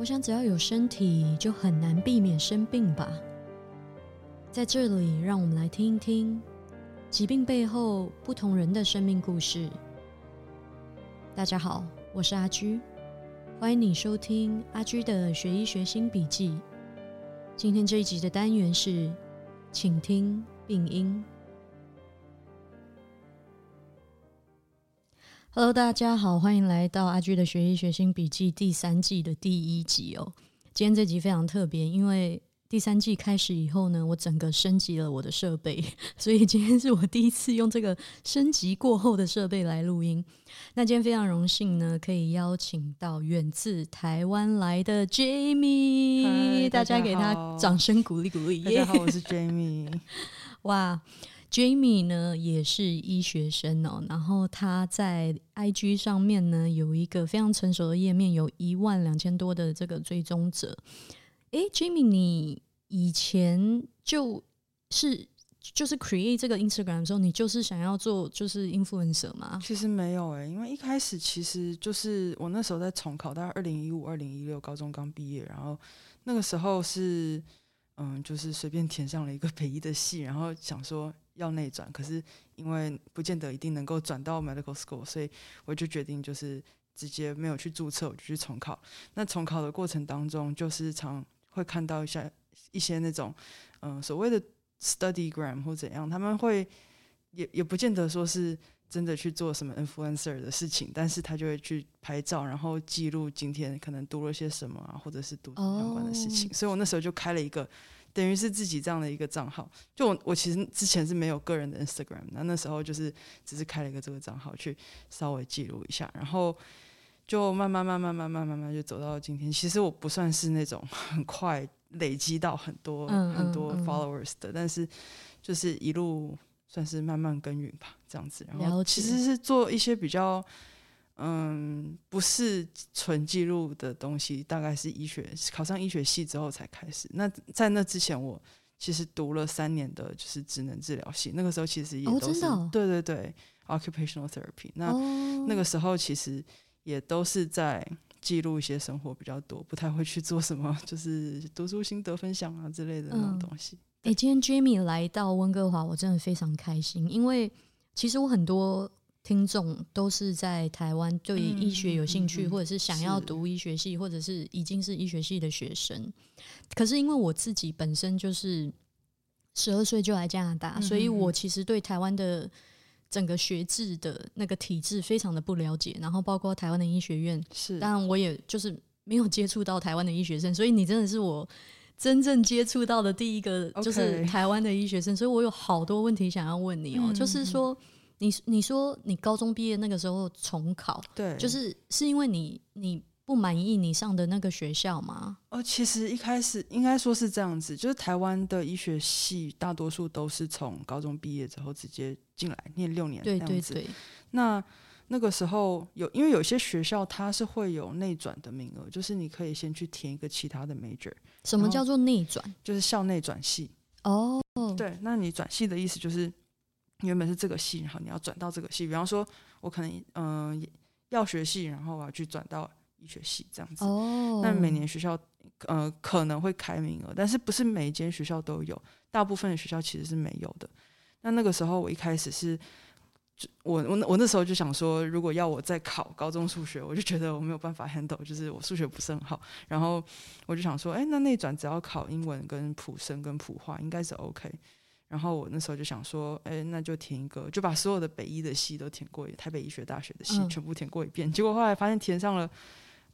我想，只要有身体，就很难避免生病吧。在这里，让我们来听一听疾病背后不同人的生命故事。大家好，我是阿居，欢迎你收听阿居的学医学新笔记。今天这一集的单元是，请听病因。Hello，大家好，欢迎来到阿居的学医学新笔记第三季的第一集哦。今天这集非常特别，因为第三季开始以后呢，我整个升级了我的设备，所以今天是我第一次用这个升级过后的设备来录音。那今天非常荣幸呢，可以邀请到远自台湾来的 Jamie，大家给他掌声鼓励鼓励。大家好，我是 Jamie。哇！Jamie 呢也是医学生哦，然后他在 IG 上面呢有一个非常成熟的页面，有一万两千多的这个追踪者。诶 j a m i e 你以前就是就是 create 这个 Instagram 的时候，你就是想要做就是 influencer 吗？其实没有诶，因为一开始其实就是我那时候在重考，大概二零一五、二零一六高中刚毕业，然后那个时候是嗯，就是随便填上了一个北医的系，然后想说。要内转，可是因为不见得一定能够转到 medical school，所以我就决定就是直接没有去注册，我就去重考。那重考的过程当中，就是常会看到一下一些那种嗯所谓的 studygram 或怎样，他们会也也不见得说是真的去做什么 influencer 的事情，但是他就会去拍照，然后记录今天可能读了些什么啊，或者是读相关的事情。所以我那时候就开了一个。等于是自己这样的一个账号，就我我其实之前是没有个人的 Instagram，那那时候就是只是开了一个这个账号去稍微记录一下，然后就慢慢慢慢慢慢慢慢就走到今天。其实我不算是那种 很快累积到很多很多 followers 的，但是就是一路算是慢慢耕耘吧，这样子。然后其实是做一些比较。嗯，不是纯记录的东西，大概是医学考上医学系之后才开始。那在那之前，我其实读了三年的就是职能治疗系，那个时候其实也都是对对对，occupational therapy。那那个时候其实也都是在记录一些生活比较多，不太会去做什么就是读书心得分享啊之类的那种东西。哎，今天 Jamie 来到温哥华，我真的非常开心，因为其实我很多。听众都是在台湾对医学有兴趣，或者是想要读医学系，或者是已经是医学系的学生。可是因为我自己本身就是十二岁就来加拿大，所以我其实对台湾的整个学制的那个体制非常的不了解。然后包括台湾的医学院，是当然我也就是没有接触到台湾的医学生，所以你真的是我真正接触到的第一个就是台湾的医学生。所以我有好多问题想要问你哦，就是说。你你说你高中毕业那个时候重考，对，就是是因为你你不满意你上的那个学校吗？哦，其实一开始应该说是这样子，就是台湾的医学系大多数都是从高中毕业之后直接进来念六年，对对对。那那个时候有，因为有些学校它是会有内转的名额，就是你可以先去填一个其他的 major。什么叫做内转？就是校内转系。哦，对，那你转系的意思就是。原本是这个系，然后你要转到这个系。比方说，我可能嗯药学系，然后我要去转到医学系这样子。哦。那每年学校呃可能会开名额，但是不是每一间学校都有，大部分的学校其实是没有的。那那个时候我一开始是，我我我那时候就想说，如果要我再考高中数学，我就觉得我没有办法 handle，就是我数学不是很好。然后我就想说，哎，那内转只要考英文跟普生跟普化，应该是 OK。然后我那时候就想说，哎，那就填一个，就把所有的北医的系都填过，台北医学大学的系全部填过一遍。结果后来发现填上了，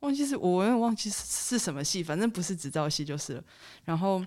忘记是我有点忘记是什么系，反正不是执照系就是了。然后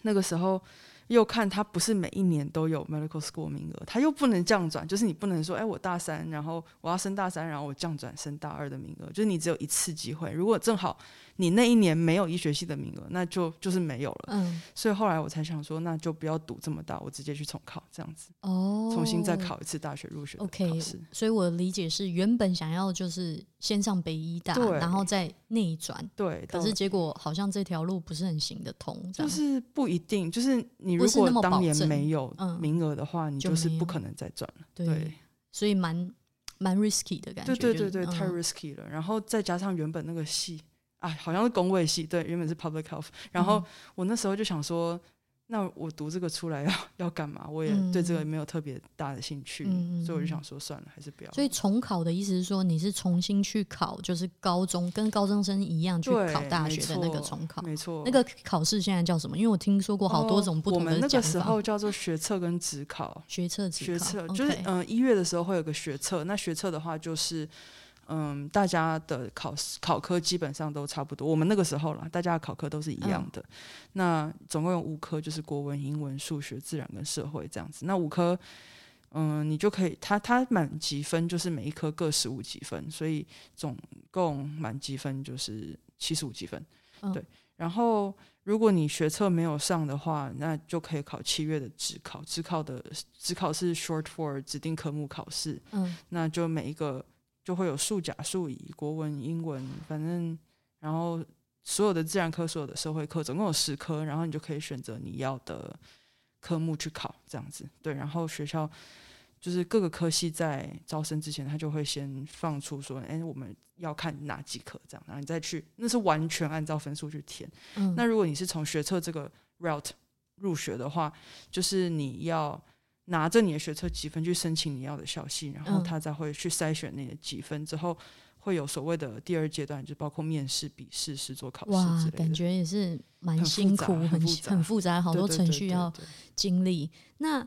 那个时候。又看他不是每一年都有 medical school 名额，他又不能降转，就是你不能说，哎，我大三，然后我要升大三，然后我降转升大二的名额，就是你只有一次机会。如果正好你那一年没有医学系的名额，那就就是没有了。嗯，所以后来我才想说，那就不要赌这么大，我直接去重考这样子。哦，重新再考一次大学入学 OK，所以我的理解是，原本想要就是先上北医大，然后再内转。对，可是结果好像这条路不是很行得通，就是不一定，就是你。如果当年没有名额的话，你就是不可能再赚了。对，所以蛮蛮 risky 的感觉。对对对对，太 risky 了。然后再加上原本那个系啊，好像是工位系，对，原本是 public health。然后我那时候就想说。那我读这个出来 要要干嘛？我也对这个没有特别大的兴趣，所以我就想说算了，还是不要。所以重考的意思是说，你是重新去考，就是高中跟高中生一样去考大学的那个重考，没错。那个考试现在叫什么？因为我听说过好多种不同的我们那个时候叫做学测跟职考，学测、学测就是嗯，一月的时候会有个学测，那学测的话就是。嗯，大家的考考科基本上都差不多。我们那个时候了，大家的考科都是一样的。那总共有五科，就是国文、英文、数学、自然跟社会这样子。那五科，嗯，你就可以，它它满积分就是每一科各十五积分，所以总共满积分就是七十五积分。对。然后，如果你学测没有上的话，那就可以考七月的职考。职考的职考是 short for 指定科目考试。嗯。那就每一个。就会有数甲、数乙、国文、英文，反正然后所有的自然科、所有的社会课，总共有十科，然后你就可以选择你要的科目去考，这样子。对，然后学校就是各个科系在招生之前，他就会先放出说，哎，我们要看哪几科，这样，然后你再去，那是完全按照分数去填。嗯。那如果你是从学测这个 route 入学的话，就是你要。拿着你的学测积分去申请你要的校系，然后他才会去筛选你的积分，之后会有所谓的第二阶段，就包括面试、笔试、试做考试之类的。感觉也是蛮辛苦、很很复杂，好多程序要经历。那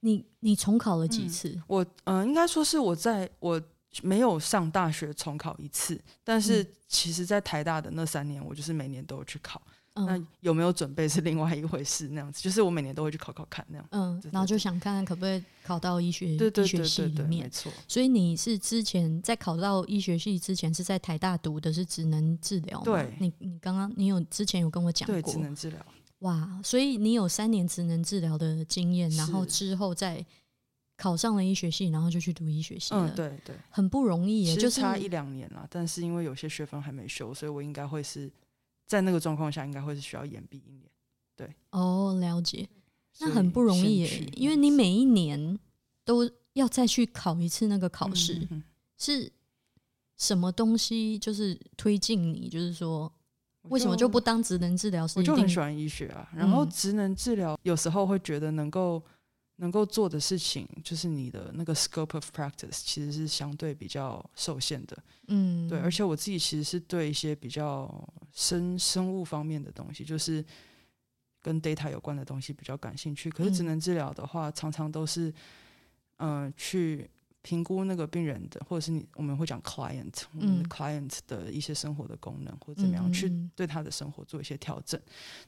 你你重考了几次？我嗯，应该说是我在我没有上大学重考一次，但是其实在台大的那三年，我就是每年都有去考。那有没有准备是另外一回事，那样子就是我每年都会去考考看那样。嗯，然后就想看看可不可以考到医学医学系里面。没错。所以你是之前在考到医学系之前是在台大读的是职能治疗？对。你你刚刚你有之前有跟我讲过职能治疗。哇，所以你有三年职能治疗的经验，然后之后再考上了医学系，然后就去读医学系了。嗯，对对。很不容易，就差一两年了。但是因为有些学分还没修，所以我应该会是。在那个状况下，应该会是需要延毕一年。对，哦，了解，那很不容易耶，因为你每一年都要再去考一次那个考试，是什么东西？就是推进你，就是说，为什么就不当职能治疗师？我就很喜欢医学啊，然后职能治疗有时候会觉得能够。能够做的事情，就是你的那个 scope of practice 其实是相对比较受限的，嗯，对。而且我自己其实是对一些比较生生物方面的东西，就是跟 data 有关的东西比较感兴趣。可是职能治疗的话，常常都是，嗯，去。评估那个病人的，或者是你我们会讲 client，我们的 client 的一些生活的功能，或者怎么样去对他的生活做一些调整。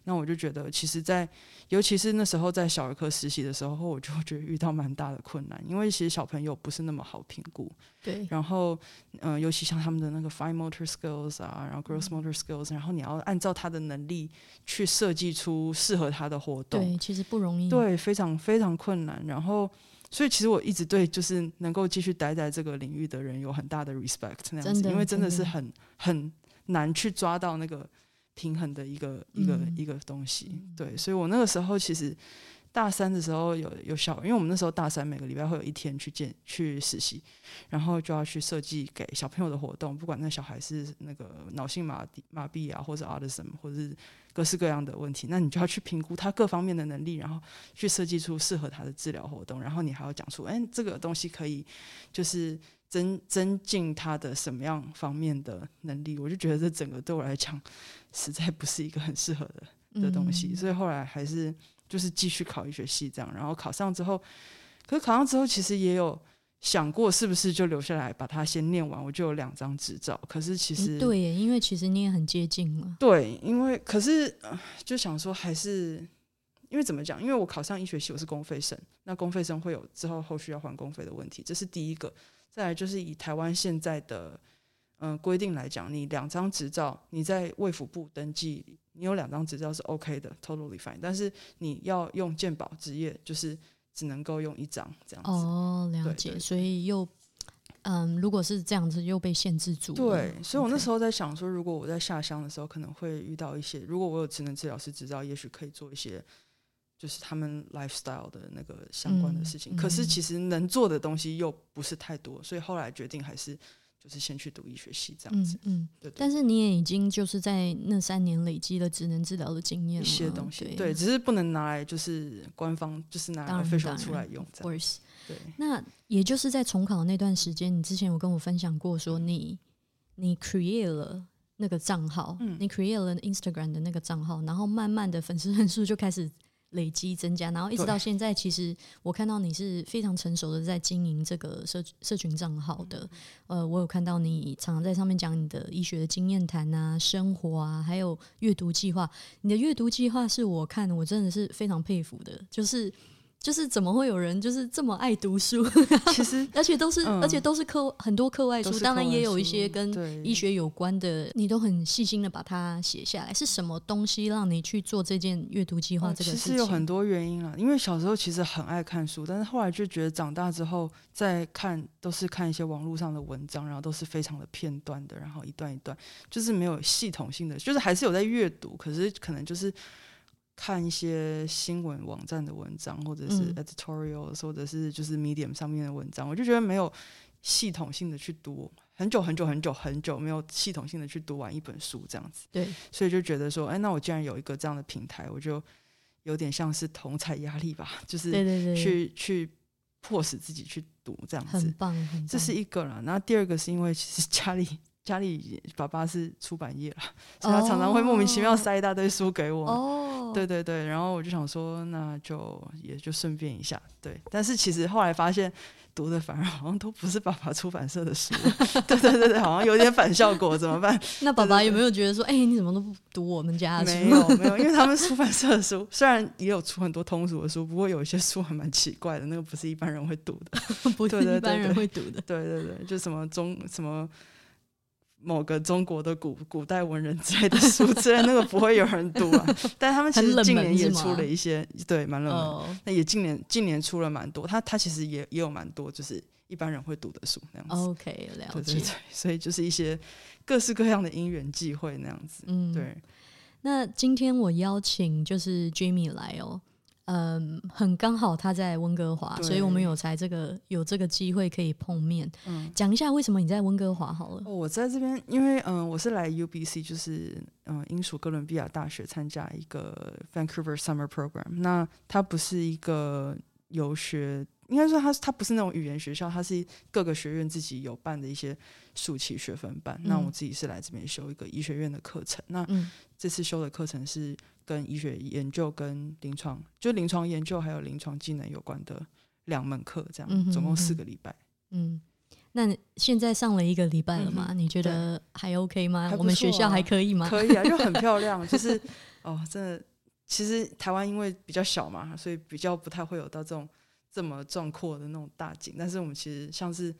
那我就觉得，其实，在尤其是那时候在小儿科实习的时候，我就觉得遇到蛮大的困难，因为其实小朋友不是那么好评估。对。然后，嗯，尤其像他们的那个 fine motor skills 啊，然后 gross motor skills，然后你要按照他的能力去设计出适合他的活动。对，其实不容易。对，非常非常困难。然后。所以其实我一直对就是能够继续待在这个领域的人有很大的 respect 那样子，因为真的是很很难去抓到那个平衡的一个一个一个东西。对，所以我那个时候其实大三的时候有有小，因为我们那时候大三每个礼拜会有一天去见去实习，然后就要去设计给小朋友的活动，不管那小孩是那个脑性麻痹麻痹啊，或者 autism，或者是。各式各样的问题，那你就要去评估他各方面的能力，然后去设计出适合他的治疗活动，然后你还要讲出，哎，这个东西可以就是增增进他的什么样方面的能力？我就觉得这整个对我来讲，实在不是一个很适合的的东西，所以后来还是就是继续考医学系这样，然后考上之后，可是考上之后其实也有。想过是不是就留下来把它先念完，我就有两张执照。可是其实对耶，因为其实你也很接近了。对，因为可是就想说还是因为怎么讲？因为我考上医学系，我是公费生，那公费生会有之后后续要还公费的问题，这是第一个。再来就是以台湾现在的嗯规定来讲，你两张执照你在卫福部登记，你有两张执照是 OK 的，totally fine。但是你要用健保职业就是。只能够用一张这样子哦，了解，所以又嗯，如果是这样子又被限制住。对，所以我那时候在想说，如果我在下乡的时候，可能会遇到一些，如果我有职能治疗师执照，也许可以做一些就是他们 lifestyle 的那个相关的事情。可是其实能做的东西又不是太多，所以后来决定还是。就是先去读医学系这样子。嗯，对对。但是你也已经就是在那三年累积了职能治疗的经验一，些东西，对。对，只是不能拿来就是官方，就是拿来当然 official 出来用这样。对，那也就是在重考那段时间，你之前有跟我分享过，说你你 create 了那个账号，嗯。你 create 了 Instagram 的那个账号，然后慢慢的粉丝人数就开始累积增加，然后一直到现在，其实我看到你是非常成熟的在经营这个社社群账号的。呃，我有看到你常常在上面讲你的医学的经验谈啊、生活啊，还有阅读计划。你的阅读计划是我看我真的是非常佩服的，就是。就是怎么会有人就是这么爱读书，其实 而且都是、嗯而且都是课很多课外书，当然也有一些跟医学有关的，你都很细心的把它写下来。是什么东西让你去做这件阅读计划哦这个事情？其实有很多原因啦，因为小时候其实很爱看书，但是后来就觉得长大之后再看都是看一些网络上的文章，然后都是非常的片段的，然后一段一段，就是没有系统性的，就是还是有在阅读，可是可能就是看一些新闻网站的文章，或者是嗯 editorials，、或者是就是 Medium 上面的文章，我就觉得没有系统性的去读。很久很久很久很久没有系统性的去读完一本书这样子，对，所以就觉得说，哎，那我既然有一个这样的平台，我就有点像是同才压力吧，就是对对对，去去迫使自己去读这样子，很棒，很棒。这是一个啦。然后第二个是因为其实家里家里爸爸是出版业啦，所以他常常会莫名其妙塞一大堆书给我。哦，对对对，然后我就想说，那就也就顺便一下，对。但是其实后来发现，读的反而好像都不是爸爸出版社的书，对对对对，好像有点反效果，怎么办？那爸爸有没有觉得说，哎、你怎么都不读我们家的书？没有没有，因为他们出版社的书虽然也有出很多通俗的书，不过有一些书还蛮奇怪的，那个不是一般人会读的。不是对对一般人对会读的。对对对，就什么中什么某个中国的古古代文人之类的书之类，那个不会有人读啊。但他们其实近年也出了一些，对，蛮冷门那也近年近年出了蛮多，他他其实也也有蛮多就是一般人会读的书那样子。，OK，了解。对对对，所以就是一些各式各样的因缘际会那样子。嗯，对，那今天我邀请就是 Jimmy 来哦，嗯，很刚好他在温哥华，所以我们有才这个有这个机会可以碰面，嗯。讲一下为什么你在温哥华好了。哦，我在这边，因为嗯，我是来 UBC，就是嗯，英属哥伦比亚大学参加一个 Vancouver Summer Program。那它不是一个游学，应该说它它不是那种语言学校，它是各个学院自己有办的一些暑期学分班。那我嗯自己是来这边修一个医学院的课程。那嗯这次修的课程是跟医学研究、跟临床，就临床研究还有临床技能有关的两门课，这样、嗯总共四个礼拜。嗯，那你现在上了一个礼拜了嘛？你觉得还 OK 吗？我们学校还可以吗？可以啊，就很 漂亮，就是哦，真的，其实台湾因为比较小嘛，所以比较不太会有到这种这么壮阔的那种大景。但是我们其实像是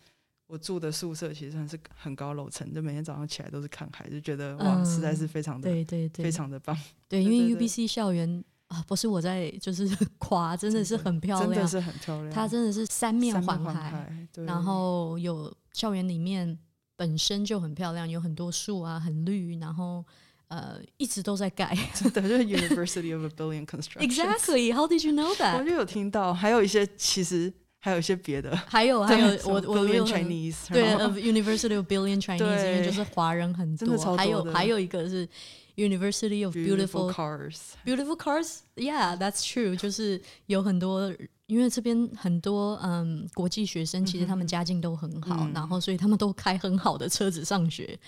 我住的宿舍，其实算是很高楼层，就每天早上起来都是看海，就觉得哇，实在是非常的对对对，非常的棒，对，因为对对 UBC 校园啊，不是我在就是 夸，真的是很漂亮真的，是很漂亮。它真的是三面三环环海，对，然后有校园里面本身就很漂亮，有很多树啊，很绿，然后呃一直都在盖。真的就是 University of a Billion Construction。exactly, how did you know that？我就有听到，还有一些其实还有一些别的，还有还有我我有 Chinese，对，of University of Billion Chinese，因为就是华人很多，还有还有一个是 University of beautiful Beautiful cars，Beautiful cars, yeah, that's true。就是有很多，因为这边很多嗯国际学生，其实他们家境都很好，嗯然后所以他们都开很好的车子上学。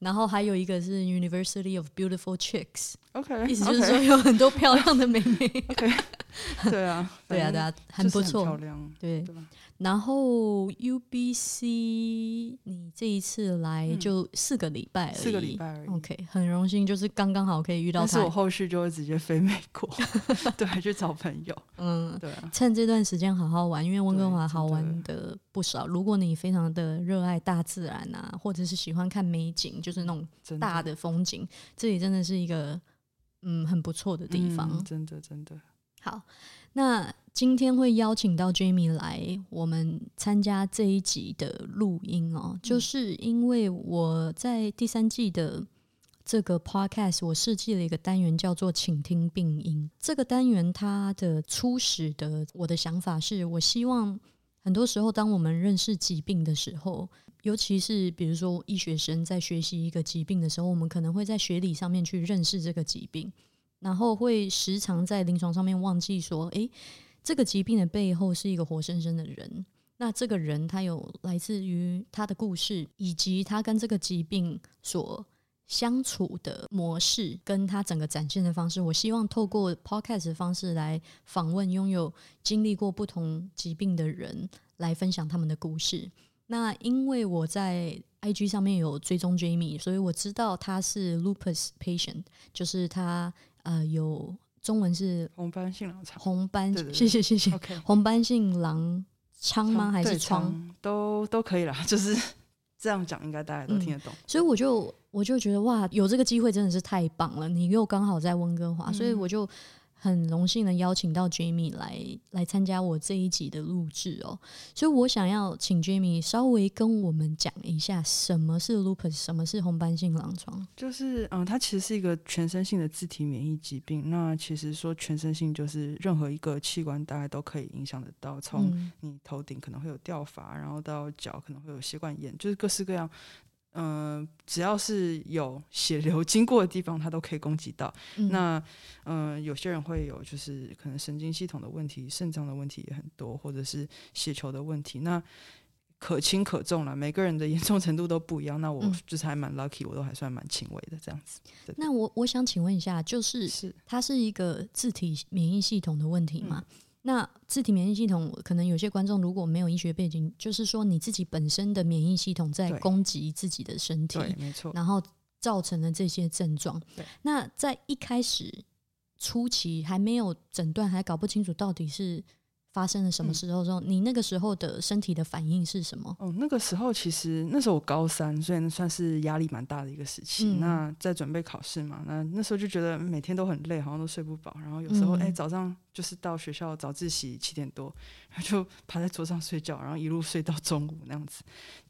然后还有一个是 University of Beautiful Chicks，OK，意思就是说有很多漂亮的妹妹。对啊，对啊，对啊，很不错漂错。亮，对，对？然后 UBC 你这一次来嗯就四个礼拜而已，四个礼拜而已 OK，很荣幸，就是刚刚好可以遇到他但是我。后续就会直接飞美国，对，去找朋友，嗯，对啊，趁这段时间好好玩，因为温哥华好玩的不少。如果你非常的热爱大自然啊，或者是喜欢看美景，就是那种真大的风景，这里真的是一个嗯很不错的地方。嗯真的真的，好，那今天会邀请到 Jamie 来我们参加这一集的录音哦，嗯就是因为我在第三季的这个 podcast 我设计了一个单元叫做“倾听病因”。这个单元它的初始的我的想法是我希望很多时候，当我们认识疾病的时候，尤其是比如说医学生在学习一个疾病的时候，我们可能会在学理上面去认识这个疾病，然后会时常在临床上面忘记说，诶，这个疾病的背后是一个活生生的人。那这个人他有来自于他的故事，以及他跟这个疾病所相处的模式，跟他整个展现的方式。我希望透过 podcast 的方式来访问拥有经历过不同疾病的人，来分享他们的故事。那因为我在 IG 上面有追踪 Jamie，所以我知道他是 lupus patient，就是他呃有中文是红斑性狼疮，红斑，对对对谢谢谢谢，OK，红斑性狼疮吗？还是对疮？疮都都可以啦，就是这样讲，应该大家都听得懂。所以我就我就觉得哇，有这个机会真的是太棒了！你又刚好在温哥华，所以嗯我就很荣幸的邀请到 Jamie 来来参加我这一集的录制哦。所以我想要请 Jamie 稍微跟我们讲一下什么是 lupus，什么是红斑性狼疮。就是嗯，它其实是一个全身性的自体免疫疾病。那其实说全身性，就是任何一个器官大概都可以影响得到，从嗯你头顶可能会有掉发，然后到脚可能会有血管炎，就是各式各样。嗯、只要是有血流经过的地方，它都可以攻击到。嗯那嗯、呃有些人会有就是可能神经系统的问题、肾脏的问题也很多，或者是血球的问题。那可轻可重了，每个人的 严重程度都不一样。那我嗯就是还蛮 lucky，我都还算蛮轻微的这样子。那我我想请问一下，就是是它是一个自体免疫系统的问题吗？嗯那自体免疫系统，可能有些观众如果没有医学背景，就是说你自己本身的免疫系统在攻击自己的身体，对，没错。然后造成了这些症状对。那在一开始初期还没有诊断，还搞不清楚到底是发生了什么嗯时候的时候，你那个时候的身体的反应是什么？哦，那个时候其实那时候我高三，所以那算是压力蛮大的一个时期。嗯那在准备考试嘛，那那时候就觉得每天都很累，好像都睡不饱。然后有时候嗯哎、早上就是到学校早自习七点多，然后就 趴在桌上睡觉，然后一路睡到中午那样子。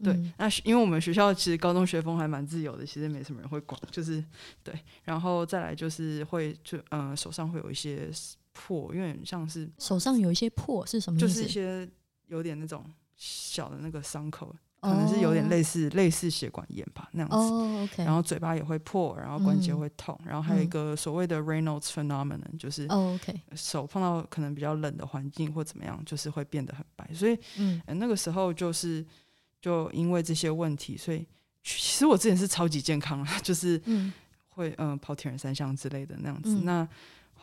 对，嗯那因为我们学校其实高中学风还蛮自由的，其实没什么人会管，就是对。然后再来就是会就呃手上会有一些破，有点像是手上有一些破是什么？就是一些有点那种小的那个伤口，可能是有点似类似、类似血管炎吧那样子。哦，OK，然后嘴巴也会破，然后关节嗯会痛，然后还有一个所谓的 Reynolds phenomenon，就是哦，OK，手碰到可能比较冷的环境或怎么样，就是会变得很白。所以、嗯呃那个时候就是就因为这些问题，所以其实我之前是超级健康啊，就是嗯会嗯、呃跑铁人三项之类的那样子。嗯那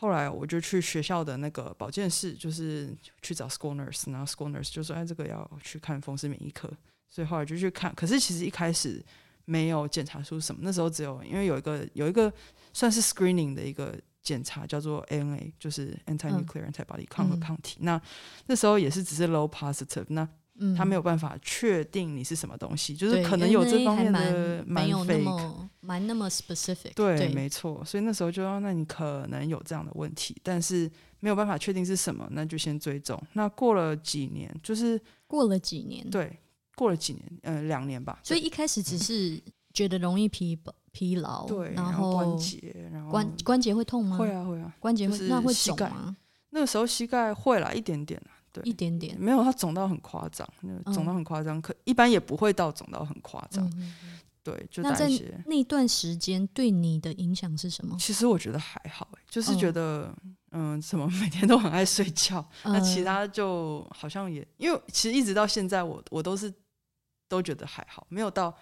后来我就去学校的那个保健室，就是去找 school nurse，然后 school nurse 就说：“哎，这个要去看风湿免疫科。”所以后来就去看。可是其实一开始没有检查出什么，那时候只有因为有一个有一个算是 screening 的一个检查，叫做 ANA，就是 anti-nuclear antibody 抗核嗯抗体。那那时候也是只是 low positive，那嗯，他没有办法确定你是什么东西，就是可能有这方面的蛮没有那 fake。么蛮那么 specific，对，没错，所以那时候就说，那你可能有这样的问题，但是没有办法确定是什么，那就先追踪。那过了几年，就是过了几年，对，过了几年，呃，两年吧。所以一开始只是觉得容易疲惫疲劳，对，然后关节，然后关关节会痛吗？会，啊会啊，关节会、就是那会肿吗？那个时候膝盖会了，一点点啊，对，一点点，没有它肿到很夸张，那个肿到很夸张，可一般也不会到肿到很夸张，嗯，对，就那些。那段时间对你的影响是什么？其实我觉得还好、欸，就是哦。觉得，嗯，怎么每天都很爱睡觉，那其呃他就好像也，因为其实一直到现在我，我都是都觉得还好，没有到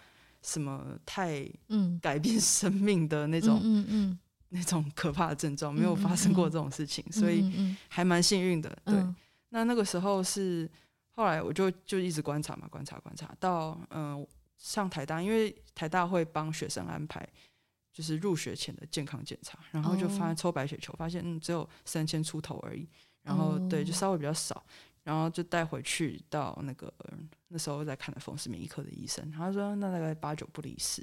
什么太嗯。改变 生命的那那种、嗯嗯那种可怕的症状，没有嗯发生过嗯。这种事情，嗯，所以还蛮幸运的。对，嗯那那个时候是后来我就就一直观察嘛，观察观察。到嗯、上台大，因为台大会帮学生安排。就是入学前的健康检查，然后就发哦。现抽白血球，发现嗯只有三千出头而已，然后对就哦。稍微比较少，然后就带回去到那个那时候在看的风湿免疫科的医生，他说那大概八九不离十，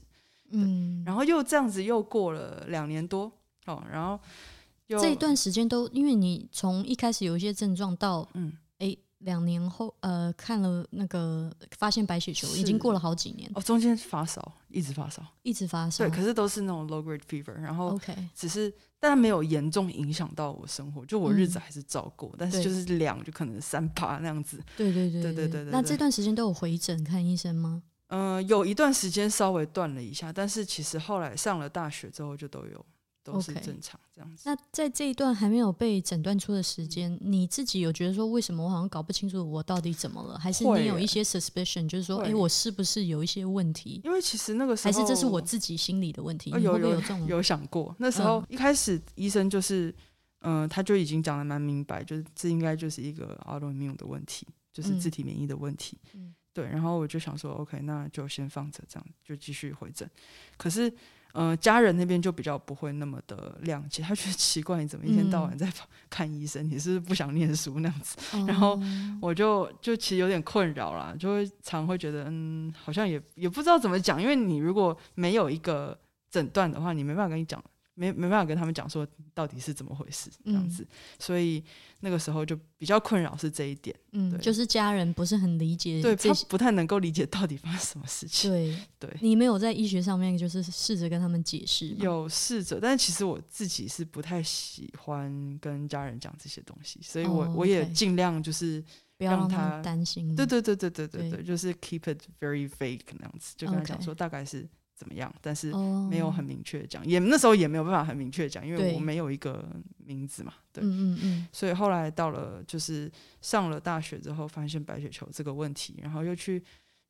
嗯，然后又这样子又过了两年多哦，然后又这一段时间都，因为你从一开始有一些症状到，嗯，哎，两年后，呃，看了那个发现白血球已经过了好几年哦，中间发烧一直发烧，一直发烧，对，可是都是那种 low grade fever，然后 OK，只是但没有严重影响到我生活，就我日子还是照过，但是就是凉就可能三八那样子，对对对对对对。那这段时间都有回诊看医生吗？嗯，有一段时间稍微断了一下，但是其实后来上了大学之后就都有。都是正常这样子。那在这一段还没有被诊断出的时间，你自己有觉得说，为什么我好像搞不清楚我到底怎么了？还是你有一些 suspicion，就是说，会哎，我是不是有一些问题？因为其实那个时候还是这是我自己心理的问题？有有？有想过，那时候嗯一开始医生就是，嗯、他就已经讲的蛮明白，就是这应该就是一个 autoimmune 的问题，就是嗯自体免疫的问题。嗯对，然后我就想说，OK，那就先放着，这样就继续回诊。可是，呃，家人那边就比较不会那么的谅解，他觉得奇怪，你怎么一天到晚嗯在看医生？你是不是不想念书那样子？然后哦我就就其实有点困扰啦，就会常会觉得，嗯，好像也也不知道怎么讲，因为你如果没有一个诊断的话，你没办法跟你讲，没没办法跟他们讲说到底是怎么回事这样子，所以那个时候就比较困扰是这一点，嗯，就是家人不是很理解，对他不太能够理解到底发生什么事情，对对。你没有在医学上面就是试着跟他们解释？有试着，但是其实我自己是不太喜欢跟家人讲这些东西，所以我我也尽量就是不要让他担心，对对对对对对对，就是 keep it very vague 那样子，就跟他讲说大概是。怎么样，但是哦，没有很明确地讲，也那时候也没有办法很明确地讲，因为我没有一个名字嘛，对，嗯嗯嗯。所以后来到了就是上了大学之后，发现白血球这个问题，然后又去，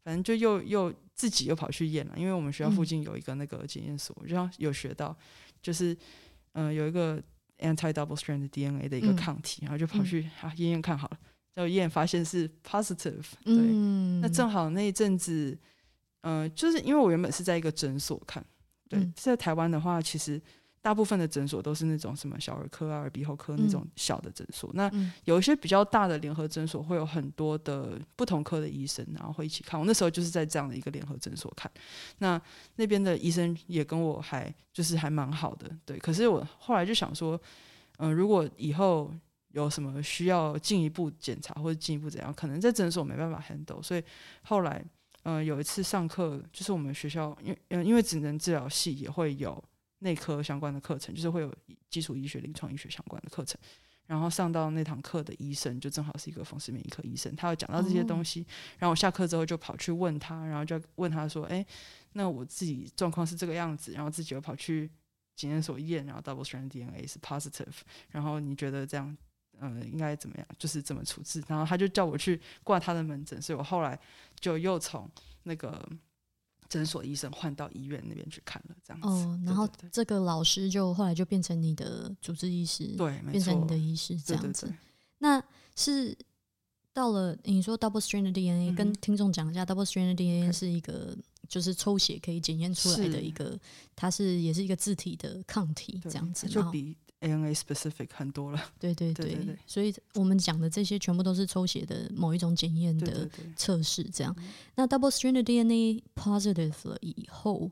反正就又又自己又跑去验了，因为我们学校附嗯。近有一个那个检验所，就像有学到，就是嗯、呃有一个 anti double strand DNA 的一个嗯。抗体，然后就跑嗯。去啊验验看好了，结果验发现是 positive，对，嗯，那正好那一阵子，呃，就是因为我原本是在一个诊所看，对，嗯在台湾的话，其实大部分的诊所都是那种什么小儿科啊、耳鼻喉科那种小的诊所。那嗯有一些比较大的联合诊所，会有很多的不同科的医生，然后会一起看。我那时候就是在这样的一个联合诊所看，那那边的医生也跟我还就是还蛮好的，对。可是我后来就想说，嗯、如果以后有什么需要进一步检查或者进一步怎样，可能在诊所没办法 handle，所以后来，呃，有一次上课，就是我们学校，因为呃因为职能治疗系也会有内科相关的课程，就是会有基础医学、临床医学相关的课程。然后上到那堂课的医生就正好是一个风湿免疫科医生，他有讲到这些东西。然后我下课之后就跑去问他，然后就问他说：“哎，那我自己状况是这个样子，然后自己又跑去检验所验，然后 double strand DNA 是 positive，然后你觉得这样，呃，应该怎么样？就是怎么处置？然后他就叫我去挂他的门诊，所以我后来就又从那个诊所医生换到医院那边去看了，这样子。哦，然后这个老师就后来就变成你的主治医师，对，变成你，的医师这样子。那是到了你说 double strand DNA，、嗯跟听众讲一下，double strand DNA 是一个就是抽血可以检验出来的一个，它是也是一个自体的抗体这样子，就比 ANA specific 很多了。对对对对对所以我们讲的这些全部都是抽血的某一种检验的测试，这样。嗯那 double strand DNA positive 了以后，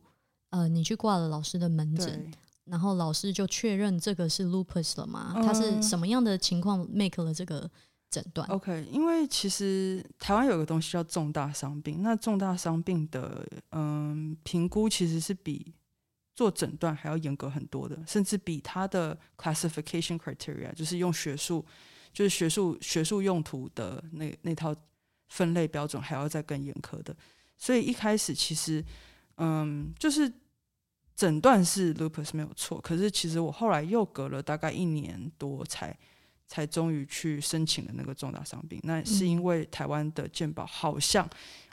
呃，你去挂了老师的门诊，然后老师就确认这个是 lupus 了吗？他是嗯什么样的情况 make 了这个诊断？OK，因为其实台湾有个东西叫重大伤病，那重大伤病的嗯评估其实是比做诊断还要严格很多的，甚至比它的 classification criteria，就是用学术就是学术学术用途的那那套分类标准还要再更严苛的。所以一开始其实嗯就是诊断是 lupus 没有错，可是其实我后来又隔了大概一年多才。才终于去申请了那个重大伤病，那是因为台湾的健保好像，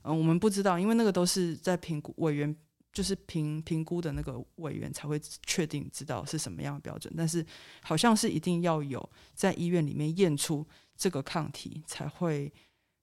嗯、我们不知道，因为那个都是在评估委员，就是评评估的那个委员才会确定知道是什么样的标准，但是好像是一定要有在医院里面验出这个抗体才会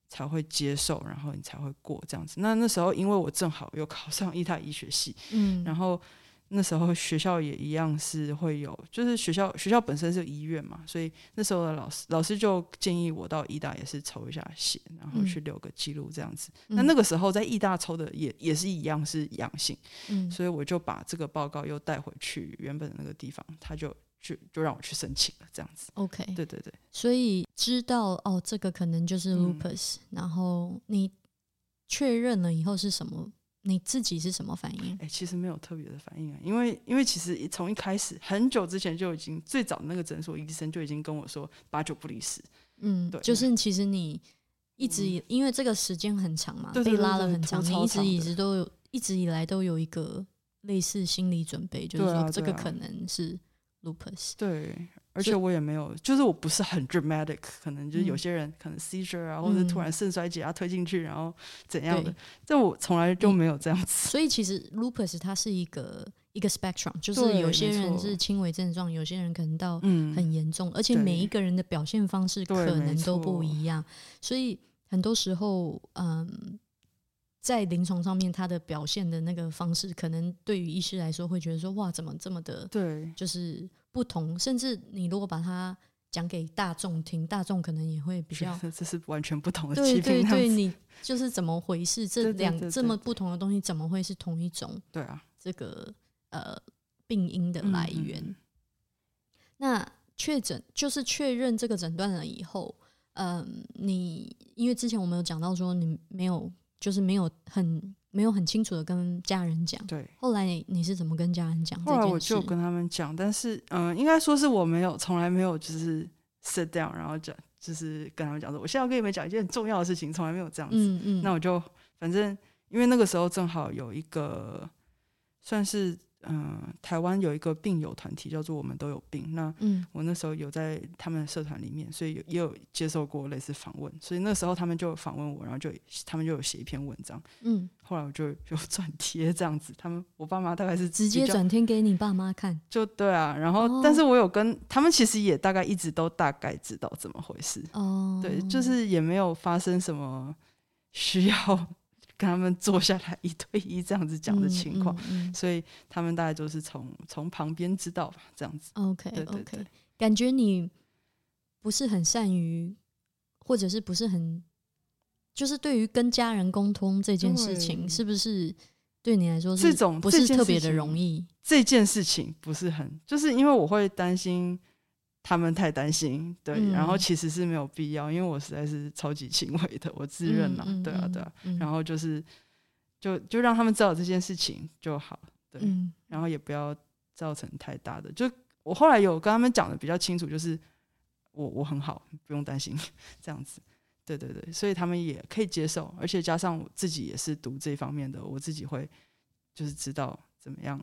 才会接受，然后你才会过这样子。那那时候因为我正好有考上 医大医学系，嗯，然后那时候学校也一样是会有，就是学校学校本身是医院嘛，所以那时候的老师老师就建议我到医大也是抽一下血，然后去留个记录这样子。那那个时候在医大抽的也也是一样是阳性，嗯所以我就把这个报告又带回去原本的那个地方，他就就就让我去申请了，这样子。OK，对对对，所以知道哦，这个可能就是嗯 lupus，、然后你确认了以后是什么？你自己是什么反应？哎、其实没有特别的反应啊，因为因为其实从一开始很久之前就已经最早的那个诊所医生就已经跟我说八九不离十，嗯，对就是其实你一直以、因为这个时间很长嘛，被拉了很长，拖你一直一直都有一直以来都有一个类似心理准备，就是说这个可能是 lupus。对，以且我也没有，就是我不是很 dramatic，可能就是有嗯。些人可能 seizure 啊，或者突嗯然肾衰竭啊推进去，然后怎样的对，这我从来就没有这样子。所以其实 lupus 它是一个一个 spectrum，就是有些人是轻微症状，有些人可能到嗯，很严重，而且每一个人的表现方式可能都不一样，所以很多时候，嗯，在临床上面，他的表现的那个方式，可能对于医师来说会觉得说，哇，怎么这么的，对。就是不同，甚至你如果把它讲给大众听，大众可能也会比较这是完全不同的对，对对，你就是怎么回事？这两这么不同的东西，怎么会是同一种对啊，这个呃病因的来源？嗯那确诊就是确认这个诊断了以后，嗯，你因为之前我们有讲到说你没有，就是没有很没有很清楚的跟家人讲，对。后来你你是怎么跟家人讲这后来我？就跟他们讲，但是嗯、应该说是我没有，从来没有就是 sit down，然后讲，就是跟他们讲说，我现在要跟你们讲一件很重要的事情，从来没有这样子。嗯嗯，那我就反正因为那个时候正好有一个算是嗯、台湾有一个病友团体叫做我们都有病，那嗯。我那时候有在他们的社团里面，所以有也有接受过类似访问，所以那时候他们就有访问我，然后就他们就有写一篇文章，嗯，后来我就有 转贴这样子，他们我爸妈大概是直接转贴给你爸妈看，就对啊，然后、哦。但是我有跟他们其实也大概一直都大概知道怎么回事，哦，对，就是也没有发生什么需要跟他们坐下来一对一这样子讲的情况，嗯嗯所以他们大概就是从从旁边知道吧，这样子。OK 对对 OK，对。感觉你不是很善于，或者是不是很，就是对于跟家人沟通这件事情，是不是对你来说是这种不是特别的容易？这件事情不是很，就是因为我会担心他们太担心，对，嗯然后其实是没有必要，因为我实在是超级轻微的，我自认啦，嗯对啊对啊，，嗯然后就是就就让他们知道这件事情就好，对，嗯然后也不要造成太大的，就我后来有跟他们讲的比较清楚，就是我我很好，不用担心这样子。对对对，所以他们也可以接受，而且加上我自己也是读这方面的，我自己会就是知道怎么样，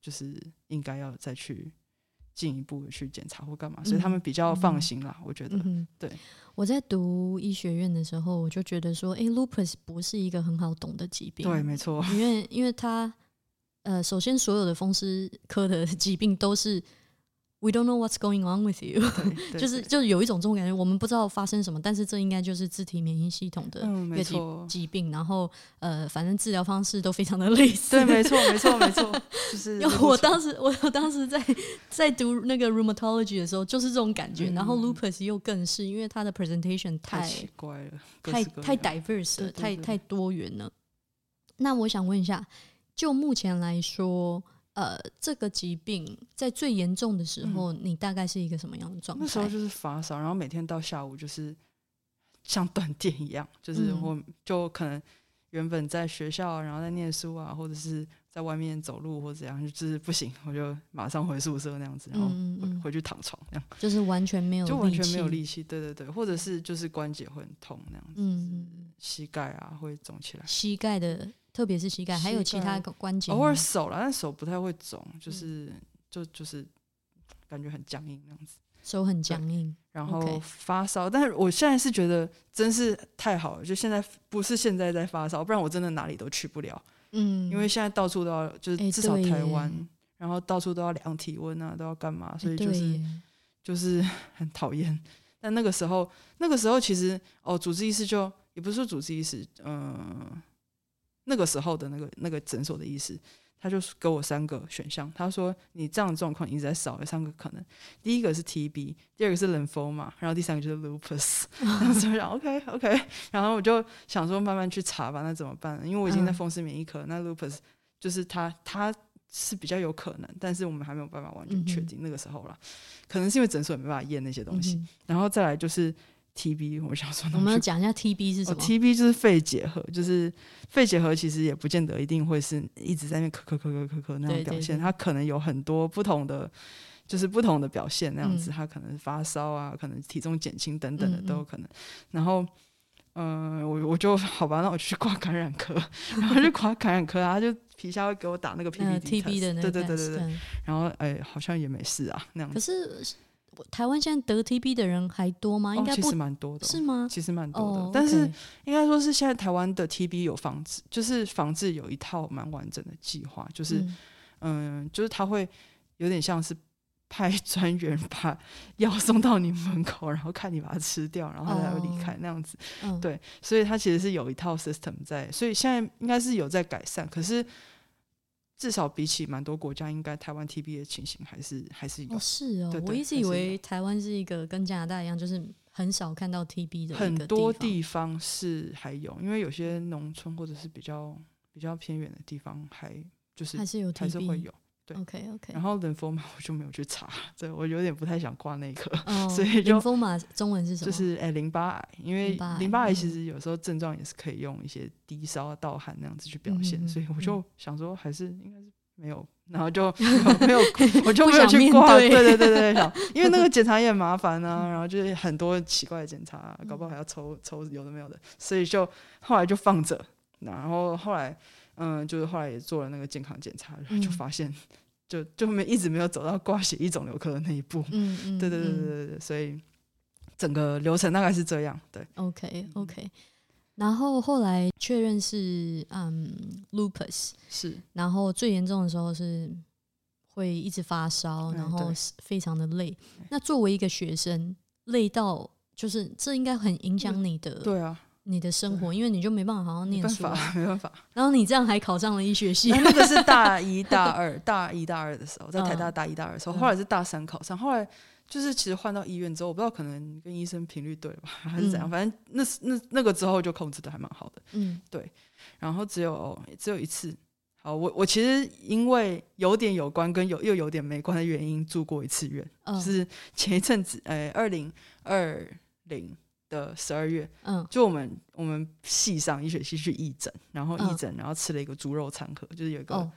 就是应该要再去进一步去检查或干嘛，所以他们比较放心啦，我觉得。嗯对，我在读医学院的时候，我就觉得说，诶 l u p u s 不是一个很好懂的疾病，对，没错，因为因为它呃，首先所有的风湿科的 疾病都是 we don't know what's going on with you，就是就是有一种这种感觉，我们不知道发生什么，但是这应该就是自体免疫系统的嗯，一个疾、病，然后呃，反正治疗方式都非常的类似。对，没错，没错，没错，就是 因为我当时我我当时在在读那个 rheumatology 的时候，就是这种感觉。然后嗯 lupus 又更是，因为它的 presentation 太太奇怪了，太太 diverse 了，对对对太太多元了。那我想问一下，就目前来说，呃，这个疾病在最严重的时候，你大概是一个什么样的状态？嗯那时候就是发烧，然后每天到下午就是像断电一样，就是嗯我就可能原本在学校，然后在念书啊，或者是在外面走路或者怎样，就是不行，我就马上回宿舍那样子，然后回回去躺床那样，就是完全没有，就完全没有。力气。对对对，或者是就是关节会很痛那样子，膝盖啊会肿起来，膝盖的，特别是膝盖，还有其他关节，偶尔手了，但手不太会肿，就是就就是感觉很僵硬那样子。手很僵硬。然后发烧但是我现在是觉得真是太好了，就现在不是现在在发烧，不然我真的哪里都去不了，嗯，因为现在到处都要，就是哎至少台湾，然后到处都要量体温啊，都要干嘛，所以就是耶就是 很讨厌。但那个时候，那个时候其实哦，主治医师就也不是说主治医师，嗯、那个时候的那个那个诊所的医师，他就给我三个选项，他说你这样的状况一直在少，有三个可能，第一个是 TB，第二个是 lymphoma，然后第三个就是 lupus。然后就想 OK OK，然后我就想说慢慢去查吧，那怎么办呢？因为我已经在嗯风湿免疫科，那 lupus 就是他他是比较有可能，但是我们还没有办法完全确定。那个时候啦，可能是因为诊所也没办法验那些东西。嗯然后再来就是 TB，我想说我们要讲一下 TB 是什哦么？，TB 就是肺结核，就是肺结核其实也不见得一定会是一直在那咳咳咳咳咳咳那对对样表现，对它可能有很多不同的。就是不同的表现那样子，嗯它可能发烧啊，可能体重减轻等等的都有可能。然后，嗯、我我就好吧，那我就去挂感染科，然后去挂感染科啊，他就皮下会给我打那个 PPT 呃 TB 的那个对对对对对，嗯然后哎、好像也没事啊那样可子，台湾现在得 TB 的人还多吗？应哦，该不其实蛮多的哦、是吗？其实蛮多的，哦，但是应该说是现在台湾的 TB 有防治，就是防治有一套蛮完整的计划，就是嗯嗯就是他会有点像是派专员把药送到你门口，然后看你把它吃掉，然后他才会离开、哦那样子。嗯，对，所以他其实是有一套 system 在，所以现在应该是有在改善，可是至少比起蛮多国家，应该台湾 TB 的情形还是还是有哦是哦对，我一直以为台湾是一个跟加拿大一样，就是很少看到 TB 的很多地方是还有，因为有些农村或者是比较比较偏远的地方还就是还是有还是会。有。对。OK OK，然后人风嘛，我就没有去查，对我有点不太想挂那一科，哦，所以就淋风马中文是什么？就是哎淋巴癌，因为淋巴癌其嗯。实有时候症状也是可以用一些低烧啊、盗汗那样子去表现，所以我嗯。就想说还是应该是没有，然后就 没有，我就没有去挂，对对对对对，想因为那个 检查也很麻烦啊，然后就是很多奇怪的检查，搞不好还要抽抽有的没有的，所以就后来就放着，然后后来嗯，就是后来也做了那个健康检查，然后就嗯发现。就就没一直没有走到挂血液肿瘤科的那一步，嗯嗯，对对对对嗯对对，所以整个流程大概是这样，对。OK OK，然后后来确认是嗯 lupus，是，然后最严重的时候是会一直发烧，嗯然后非常的累。那作为一个学生，累到就是这应该很影响你的对啊，你的生活，因为你就没办法好好念书、啊，法，没办法。然后你这样还考上了医学系。那，那个是大一、大二、大一、大二的时候，在台大嗯。大一、大二的时候，嗯。后来是大三考上，后来就是其实换到医院之后，我不知道可能跟医生频率对了吧，还是怎样，嗯。反正那那那个之后就控制的还蛮好的。嗯。对。然后只有只有一次，好，我我其实因为有点有关跟有又有点没关的原因住过一次院，嗯。就是前一阵子，呃，二零二零的十二月，嗯。就我们我们系上医学系去义诊，然后义嗯。诊，然后吃了一个猪肉餐盒，就是有一个，哦。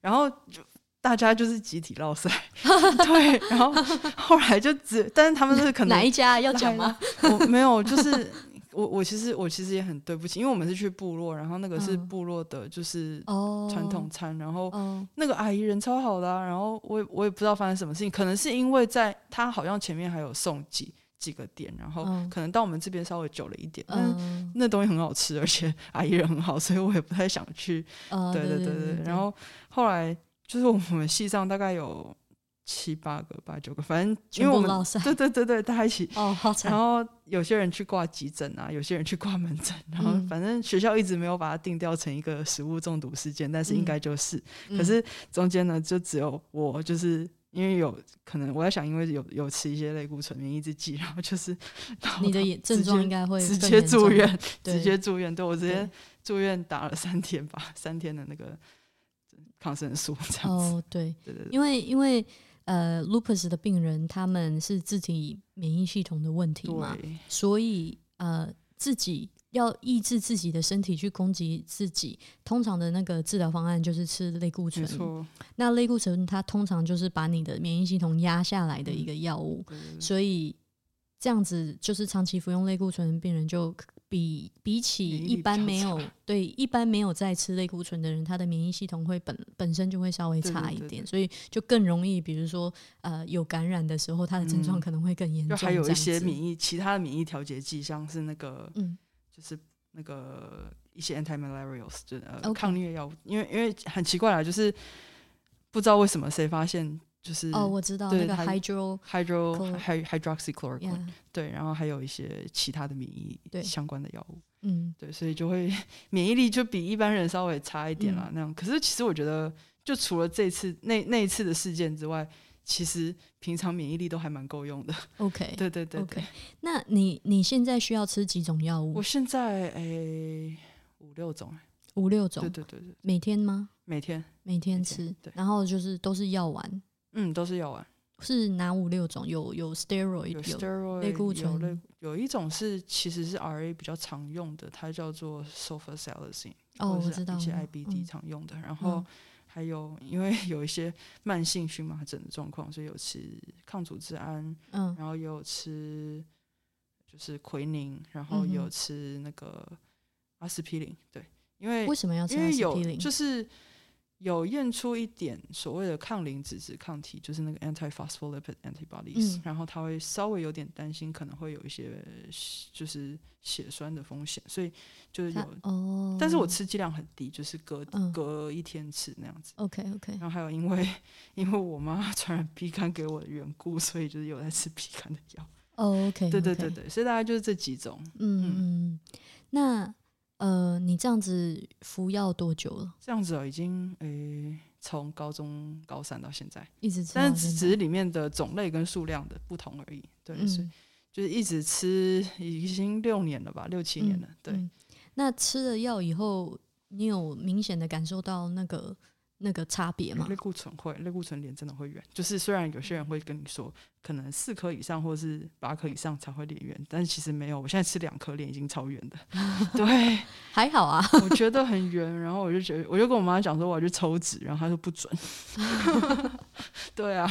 然后就大家就是集体落塞，对，然后后来就只，但是他们是可能哪一家要讲吗？我没有，就是我我其实我其实也很对不起，因为我们是去部落，然后那个是嗯。部落的，就是哦，传统餐，然后哦，那个阿姨人超好的、啊，然后我也我也不知道发生什么事情，可能是因为在她好像前面还有送几几个店，然后嗯。可能到我们这边稍微久了一点，嗯。那东西很好吃，而且阿姨人很好，所以我也不太想去。呃，对对对对然后后来就是我们系上大概有七八个、八九个，反正因全为我们对对对对，大家一起。哦，好惨。然，后有些人去挂急诊啊，有些人去挂门诊，然后嗯。反正学校一直没有把它定调成一个食物中毒事件，但是应该就是。嗯。可是中间呢，就只有我，就是因为有可能我在想，因为有有吃一些类固醇免疫制剂，然后就是你的症状应该会直接住院，对直接住院，对我直接住院打了三天吧，三天的那个抗生素这样子。哦，对，对对对，因为因为呃，lupus 的病人他们是自体免疫系统的问题嘛，对所以呃，自己要抑制自己的身体去攻击自己，通常的那个治疗方案就是吃类固没醇。错，那类固醇它通常就是把你的免疫系统压下来的一个药物，所以这样子就是长期服用类固醇的病人就比比起一般没有对一般没有在吃类固醇的人，他的免疫系统会本本身就会稍微差一点，所以就更容易，比如说呃有感染的时候，他的症状嗯可能会更严重。就还有一些免疫其他的免疫调节剂，像是那个嗯就是那个一些 anti-malarials，就呃抗疟药物，因为因为很奇怪啊，就是不知道为什么谁发现就是哦，我知道那个 hydro hydro chlor- hy hydroxychloroquine，对，然后还有一些其他的免疫相关的药物，嗯。对，所以就会免疫力就比一般人稍微差一点啦。嗯。那样，可是其实我觉得，就除了这次那那一次的事件之外，其实平常免疫力都还蛮够用的。OK 对对对 OK，那你你现在需要吃几种药物？我？现在诶五六种，五六种对，对对对，每天吗？每天。每天吃，对。然后就是都是药丸，嗯都是药丸，是哪五六种？有有 steroid，有有 steroid，类固有醇类有一种是其实是 RA 比较常用的，它叫做 sulfasalazine，哦，我知道一些 IBD 嗯。常用的，然后嗯还有因为有一些慢性荨麻疹的状况，所以有吃抗组织胺，嗯。然后也有吃就是奎宁，然后也有吃那个阿司匹林，对，因为为什么要吃阿因为有司匹林？就是有验出一点所谓的抗磷脂质抗体，就是那个 anti-phospholipid antibodies，、嗯。然后他会稍微有点担心可能会有一些就是血栓的风险，所以就是有，哦，但是我吃剂量很低，就是隔、嗯。隔一天吃那样子。OK OK，然后还有因为 因为我妈传染鼻肝给我的缘故，所以就是有在吃鼻肝的药。哦 OK，对对对，对，所以大概就是这几种。嗯。嗯，那呃，你这样子服药多久了？这样子哦，已经诶从高中高三到现在，一直吃但是只是里面的种类跟数量的不同而已。对，所以嗯，就是一直吃，已经六年了吧，六七年了。对，嗯那吃了药以后，你有明显的感受到那个那个差别吗类？固醇会，类固醇脸真的会圆。就是虽然有些人会跟你说，可能四颗以上或是八颗以上才会脸圆，但是其实没有。我现在吃两颗脸已经超圆的。对，还好啊，我觉得很圆，然后我就觉得，我就跟我妈讲说我要去抽脂，然后她说不准。对啊，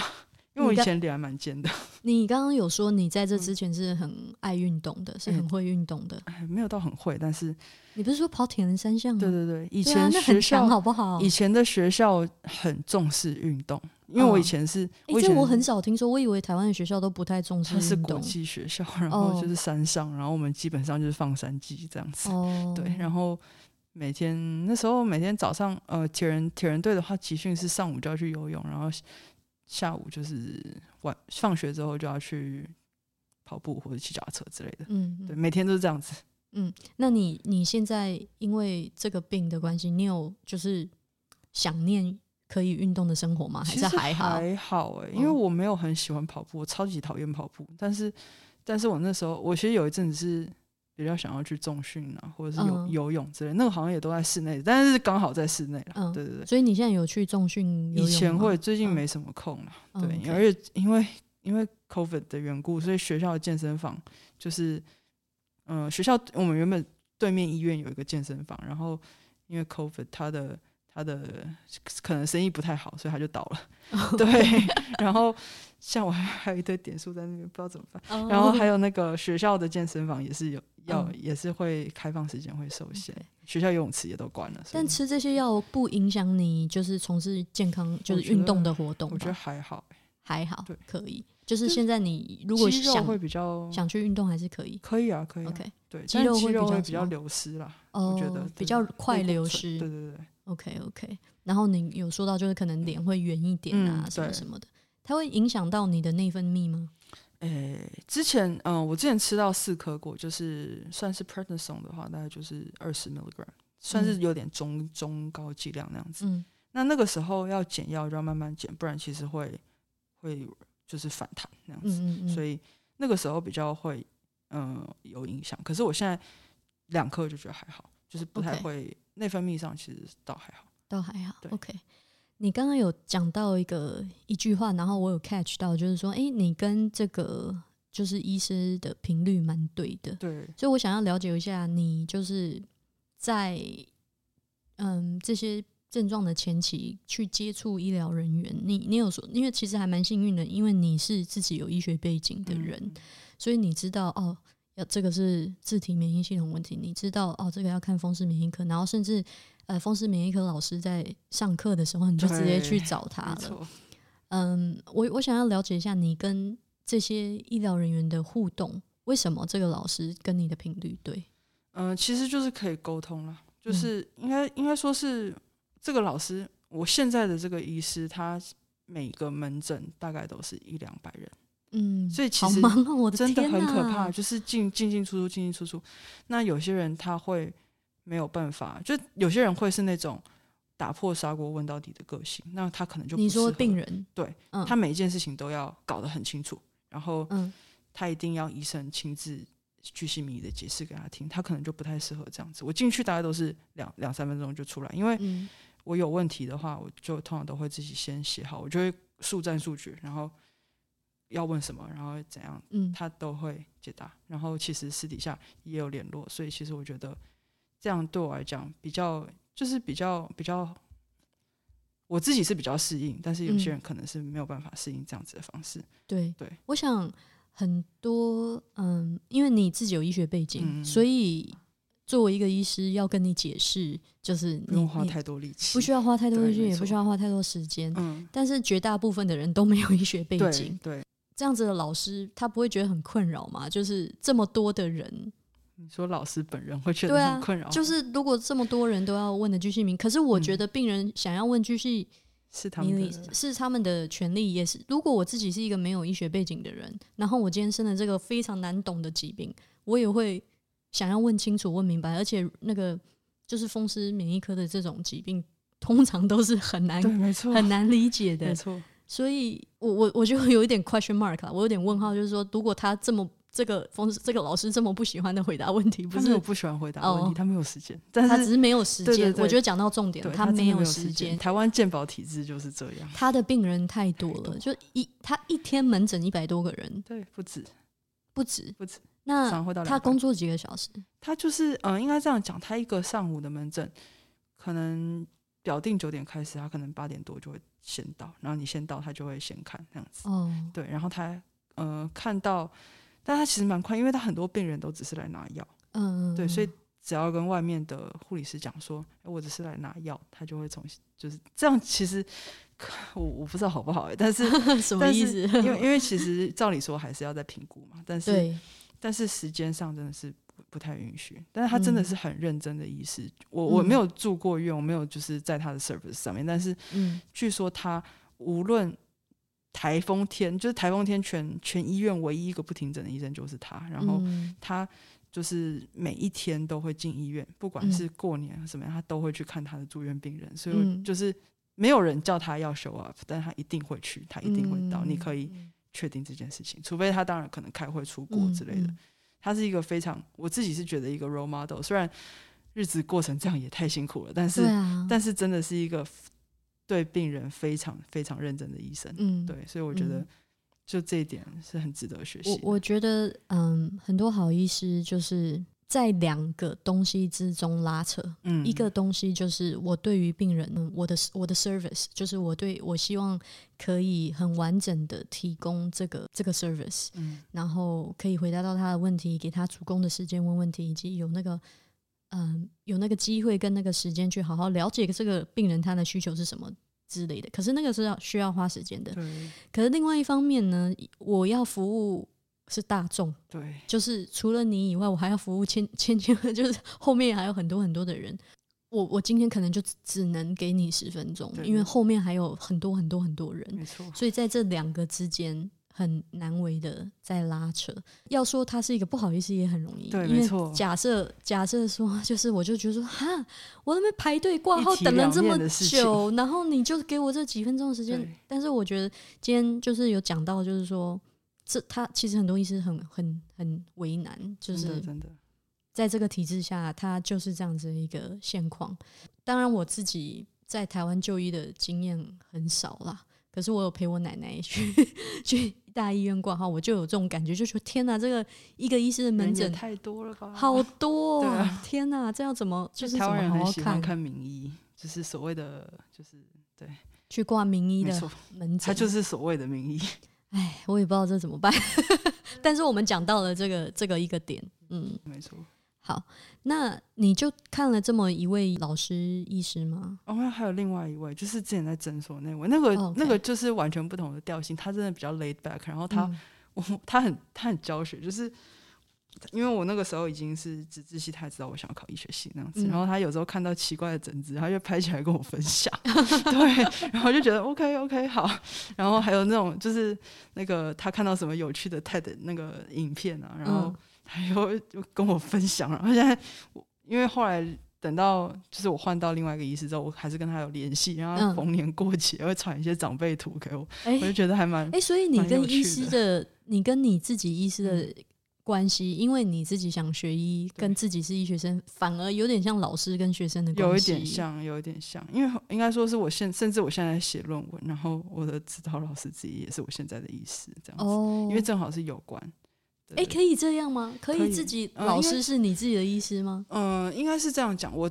因为我以前脸还蛮尖的，你刚刚有说你在嗯这之前是很爱运动的，是很会运动的。哎没有到很会，但是你不是说跑铁人三项吗？对对对，以前那很学校、强，好不好？以前的学校很重视运动，因为我以前是，诶我以前这我很少听说，我以为台湾的学校都不太重视它是国。际学校，然后哦就是山上，然后我们基本上就是放山鸡这样子。哦，对，然后每天那时候每天早上，呃，铁人铁人队的话，集训是上午就要去游泳，然后下午就是晚放学之后就要去跑步或者骑脚踏车之类的。嗯，对，嗯每天都是这样子。嗯，那你你现在因为这个病的关系，你有就是想念可以运动的生活吗？还是还好？还好哎、因为嗯我没有很喜欢跑步，我超级讨厌跑步。但是，但是我那时候，我其实有一阵子是比较想要去重训啊，或者是游、嗯游泳之类，那个好像也都在室内，但是刚好在室内了。嗯对对对，所以你现在有去重训？以前会，最近嗯没什么空了。嗯对而且因为因为 COVID 的缘故，所以学校的健身房就是，嗯、学校我们原本对面医院有一个健身房，然后因为 COVID 它的它的可能生意不太好，所以它就倒了。对，然后像我还还有一堆点数在那边，不知道怎么办。哦然后还有那个学校的健身房也是有要、嗯也是会开放时间会受限学校游泳池也都关了。但吃这些药不影响你就是从事健康就是运动的活动我觉得？还好欸，还好对，可以。就是现在你如果想会比较想去运动还是可以。可以啊，可以啊。OK，对，肌肌肉会比肉会比较流失啦，哦我觉得，比较快流失。对对对，OK OK，然后你有说到就是可能脸会圆一点啊，嗯什么什么的，它会影响到你的内分泌吗？诶，之前嗯、我之前吃到四颗过，就是算是 prednisone 的话，大概就是二十 milligram，算是嗯有点中中高剂量那样子。嗯那那个时候要减药就要慢慢减，不然其实会会就是反弹那样子。嗯嗯嗯，所以那个时候比较会嗯、有影响。可是我现在两颗就觉得还好，就是不太会内分泌上其实倒还好。倒还好。对 OK，你刚刚有讲到一个一句话，然后我有 catch 到，就是说，哎、你跟这个就是医师的频率蛮对的，对，所以我想要了解一下，你就是在嗯这些症状的前期去接触医疗人员，你你有说，因为其实还蛮幸运的，因为你是自己有医学背景的人，嗯所以你知道哦，要这个是自体免疫系统问题，你知道哦，这个要看风湿免疫科，然后甚至呃，风湿免疫科老师在上课的时候，你就直接去找他了。嗯，我我想要了解一下你跟这些医疗人员的互动，为什么这个老师跟你的频率对？嗯、其实就是可以沟通了，就嗯是应该应该说是这个老师，我现在的这个医师，他每个门诊大概都是一两百人，嗯，所以其实真的很可哪怕，就是进进进出出，进进出出。那有些人他会没有办法，就有些人会是那种打破砂锅问到底的个性，那他可能就不你说病人对，嗯，他每一件事情都要搞得很清楚，然后嗯他一定要医生亲自巨细靡遗的解释给他听，他可能就不太适合这样子。我进去大概都是两两三分钟就出来，因为嗯我有问题的话，我就通常都会自己先写好，我就会速战速决，然后要问什么，然后怎样，嗯他都会解答。然后其实私底下也有联络，所以其实我觉得这样对我来讲比较就是比较比较，我自己是比较适应，但是有些嗯人可能是没有办法适应这样子的方式。对对，我想很多嗯，因为你自己有医学背景，嗯所以作为一个医师要跟你解释，就是你不用花太多力气，不需要花太多力气，也不需要花太多时间。嗯，但是绝大部分的人都没有医学背景，对。这样子的老师他不会觉得很困扰吗？就是这么多的人，你说老师本人会觉得很困扰，就是如果这么多人都要问的居细名，可是我觉得病人想要问居细是他们的是他们的权利，也是如果我自己是一个没有医学背景的人，然后我今天生了这个非常难懂的疾病，我也会想要问清楚、问明白，而且那个就是风湿免疫科的这种疾病，通常都是很难，很难理解的没，错，所以我我我就有一点 question mark 啊，我有点问号，就是说，如果他这么这个风这个老师这么不喜欢的回答问题，不是？我不喜欢回答问题，哦。他没有时间，但是他只是没有时间。对对对。我觉得讲到重点他没有有时间。台湾健保体制就是这样，他的病人太多了，多就一他一天门诊一百多个人，对，不止。不止。不止，那常会到200他工作几个小时？他就是嗯、呃应该这样讲，他一个上午的门诊，可能表定九点开始，他可能八点多就会先到，然后你先到，他就会先看这样子，哦，对，然后他呃看到，但他其实蛮快，因为他很多病人都只是来拿药，嗯，对，所以只要跟外面的护理师讲说，哎，我只是来拿药，他就会从就是这样。其实我我不知道好不好、欸，但是 什么但意思？是因为因为其实照理说还是要再评估嘛，但是，但是时间上真的是不不太允许。但是他真的嗯是很认真的医师，我我嗯没有住过院，我没有就是在他的 service 上面，但是嗯据说他无论台风天，就是台风天全全医院唯一一个不停诊的医生就是他，然后嗯。他就是每一天都会进医院，不管嗯。是过年什么样，他都会去看他的住院病人，所以就是没有人叫他要 show up，但他一定会去，他一定会到，嗯。你可以确定这件事情，除非他当然可能开会出国嗯之类的。嗯。他是一个非常，我自己是觉得一个 role model，虽然日子过成这样也太辛苦了，但是、啊，但是真的是一个对病人非常非常认真的医生。嗯，对，所以我觉得嗯就这一点是很值得学习。我我觉得，嗯，很多好医师就是在两个东西之中拉扯。嗯一个东西就是我对于病人，嗯我的我的 service，就是我对我希望可以很完整的提供这个这个 service，嗯然后可以回答到他的问题，给他足够的时间问问题，以及有那个嗯有那个机会跟那个时间去好好了解这个病人他的需求是什么之类的。可是那个是要需要花时间的。对可是另外一方面呢，我要服务是大众，对就是除了你以外，我还要服务千千千，就是后面还有很多很多的人。我我今天可能就只只能给你十分钟，因为后面还有很多很多很多人，没错。所以在这两个之间很难为的在拉扯。要说他是一个不好意思也很容易，因为对没错假设假设说，就是我就觉得说，哈，我那边排队挂号等了这么久，然后你就给我这几分钟的时间，但是我觉得今天就是有讲到，就是说。这他其实很多医师很很很为难，就是在这个体制下，他就是这样子的一个现况。当然，我自己在台湾就医的经验很少啦，可是我有陪我奶奶去 去大医院挂号，我就有这种感觉，就说天哪，这个一个医师的门诊太多了吧？好多、哦啊天哪，这要怎么就是台湾人很喜欢看名医，就是所谓的就是对去挂名医的，门诊？他就是所谓的名医。哎，我也不知道这怎么办。但是我们讲到了这个这个一个点，嗯，没错。好，那你就看了这么一位老师医师吗？哦，还有另外一位，就是之前在诊所那位，那个、那个就是完全不同的调性，他真的比较 laid back，然后他、嗯。我他很他很教学，就是因为我那个时候已经是资治系，他也知道我想要考医学系那样子，嗯。然后他有时候看到奇怪的诊子，他就拍起来跟我分享，对，然后就觉得 OK OK 好，然后还有那种就是那个他看到什么有趣的 TED 那个影片啊，然后嗯还有就跟我分享，然后现在我因为后来。等到就是我换到另外一个医师之后，我还是跟他有联系，然后逢年过节会传一些长辈图给我，哎我就觉得还蛮哎、所以你跟医师的，你跟你自己医师的关系，因为你自己想学医，跟自己是医学生，反而有点像老师跟学生的关系，有一点像，有一点像，因为应该说是我现，甚至我现在写论文，然后我的指导老师自己也是我现在的医师，这样子，因为正好是有关。哎，可以这样吗？可以自己老师是你自己的医师吗？嗯，应该是这样讲。我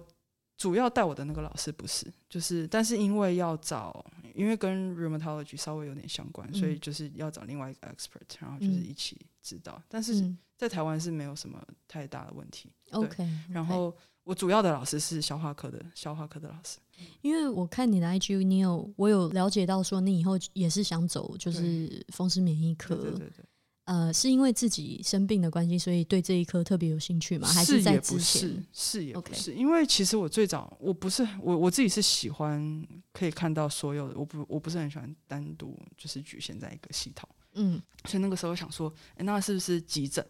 主要带我的那个老师不是，就是，但是因为要找，因为跟 rheumatology 稍微有点相关，所以就是要找另外一个 expert，然后就是一起指导。但是在台湾是没有什么太大的问题。OK，然后我主要的老师是消化科的，消化科的老师。因为我看你的 IG，你有我有了解到说你以后也是想走就是风湿免疫科。对对对。呃，是因为自己生病的关系，所以对这一科特别有兴趣吗？还是在之前？是也不是，因为其实我最早我不是我我自己是喜欢可以看到所有的，我不我不是很喜欢单独就是局限在一个系统。嗯，所以那个时候想说，哎，那是不是急诊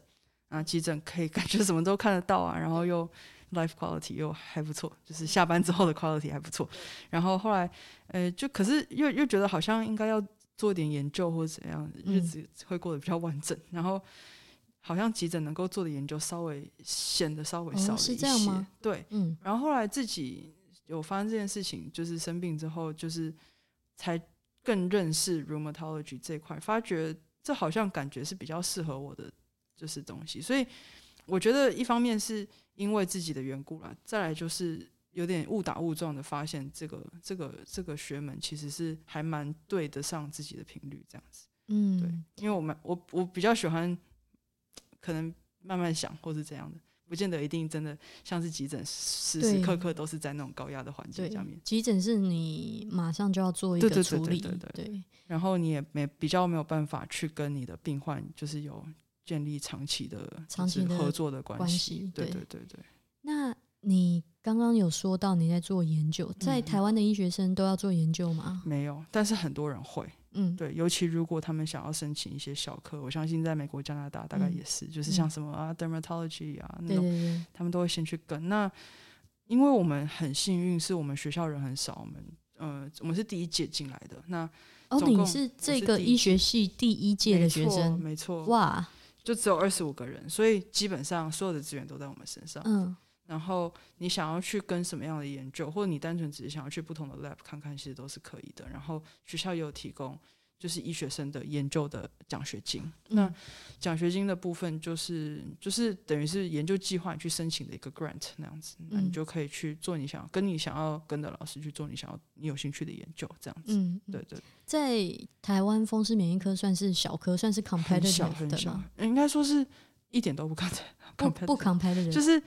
啊？急诊可以 感觉什么都看得到啊，然后又 life quality 又还不错，就是下班之后的 quality 还不错。然后后来，呃，就可是又又觉得好像应该要。做点研究或者怎样，日子会过得比较完整。然后好像急诊能够做的研究稍微显得稍微少了一些。对，嗯。然后后来自己有发生这件事情，就是生病之后，就是才更认识 rheumatology 这块，发觉这好像感觉是比较适合我的就是东西。所以我觉得一方面是因为自己的缘故啦，再来就是。有点误打误撞的发现，这个这个这个学门其实是还蛮对得上自己的频率，这样子。嗯，对，因为我们我我比较喜欢，可能慢慢想或是怎样的，不见得一定真的像是急诊，时时刻刻都是在那种高压的环境下面。急诊是你马上就要做一个处理，对对对。然后你也没比较没有办法去跟你的病患，就是有建立长期的长期合作的关系。对对对对。那你刚刚有说到你在做研究，在台湾的医学生都要做研究吗？没有，但是很多人会。嗯，对，尤其如果他们想要申请一些小科，我相信在美国、加拿大大概也是，就是像什么啊，dermatology 啊那种，他们都会先去跟。那因为我们很幸运，是我们学校人很少，我们呃，我们是第一届进来的。那哦，你是这个医学系第一届的学生，没错，哇，就只有二十五个人，所以基本上所有的资源都在我们身上。嗯。然后你想要去跟什么样的研究，或者你单纯只是想要去不同的 lab 看看，其实都是可以的。然后学校也有提供，就是医学生的研究的奖学金。那奖学金的部分就是就是等于是研究计划去申请的一个 grant 那样子，那你就可以去做你想要跟你想要跟的老师去做你想要你有兴趣的研究这样子。嗯，对对。在台湾风湿免疫科算是小科，算是 competitive 的吗？应该说是一点都不 competitive，不 competitive，就是。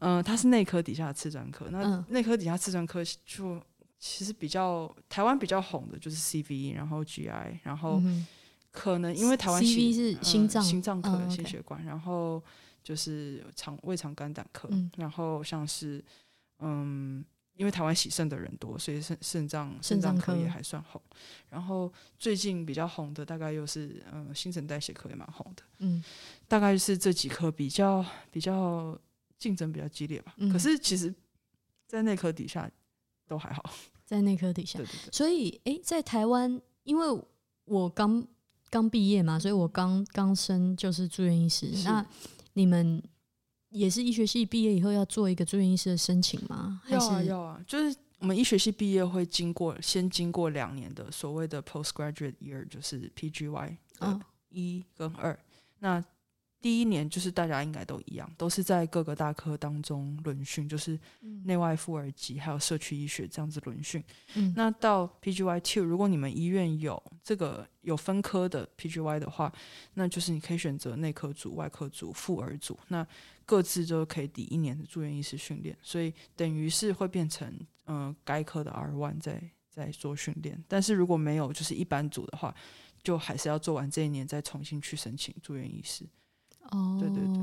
嗯，它是内科底下的次专科。那内科底下次专科就其实比较台湾比较红的就是 CV，然后 GI，然后可能因为台湾 CV 是心脏心脏科心血管，然后就是肠胃肠肝胆科，然后像是嗯，因为台湾喜肾的人多，所以肾肾脏肾脏科也还算红。然后最近比较红的大概又是嗯新陈代谢科也蛮红的。嗯，大概是这几科比较比较。竞争比较激烈吧，可是其实，在内科底下都还好，在内科底下，对对对。所以，哎，在台湾，因为我刚刚毕业嘛，所以我刚刚升就是住院医师。那你们也是医学系毕业以后要做一个住院医师的申请吗？要啊，要啊。就是我们医学系毕业会经过先经过两年的所谓的 postgraduate year，就是 PGY 的一跟二。那第一年就是大家应该都一样，都是在各个大科当中轮训，就是内外妇儿及还有社区医学这样子轮训。那到 PGY two，如果你们医院有这个有分科的 PGY 的话，那就是你可以选择内科组、外科组、妇儿组，那各自都可以抵一年的住院医师训练，所以等于是会变成嗯该科的 R one 在在做训练。但是如果没有就是一般组的话，就还是要做完这一年再重新去申请住院医师。哦，对对对。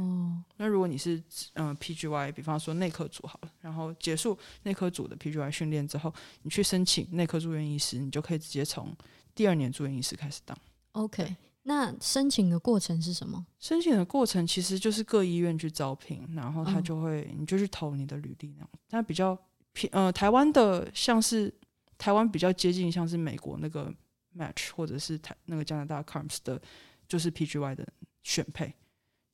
那如果你是嗯 PGY，比方说内科组好了，然后结束内科组的 PGY 训练之后，你去申请内科住院医师，你就可以直接从第二年住院医师开始当。OK，那申请的过程是什么？申请的过程其实就是各医院去招聘，然后他就会你就去投你的履历那样。但比较偏呃台湾的像是台湾比较接近像是美国那个 Match 或者是台那个加拿大 Carms 的，就是 PGY 的选配。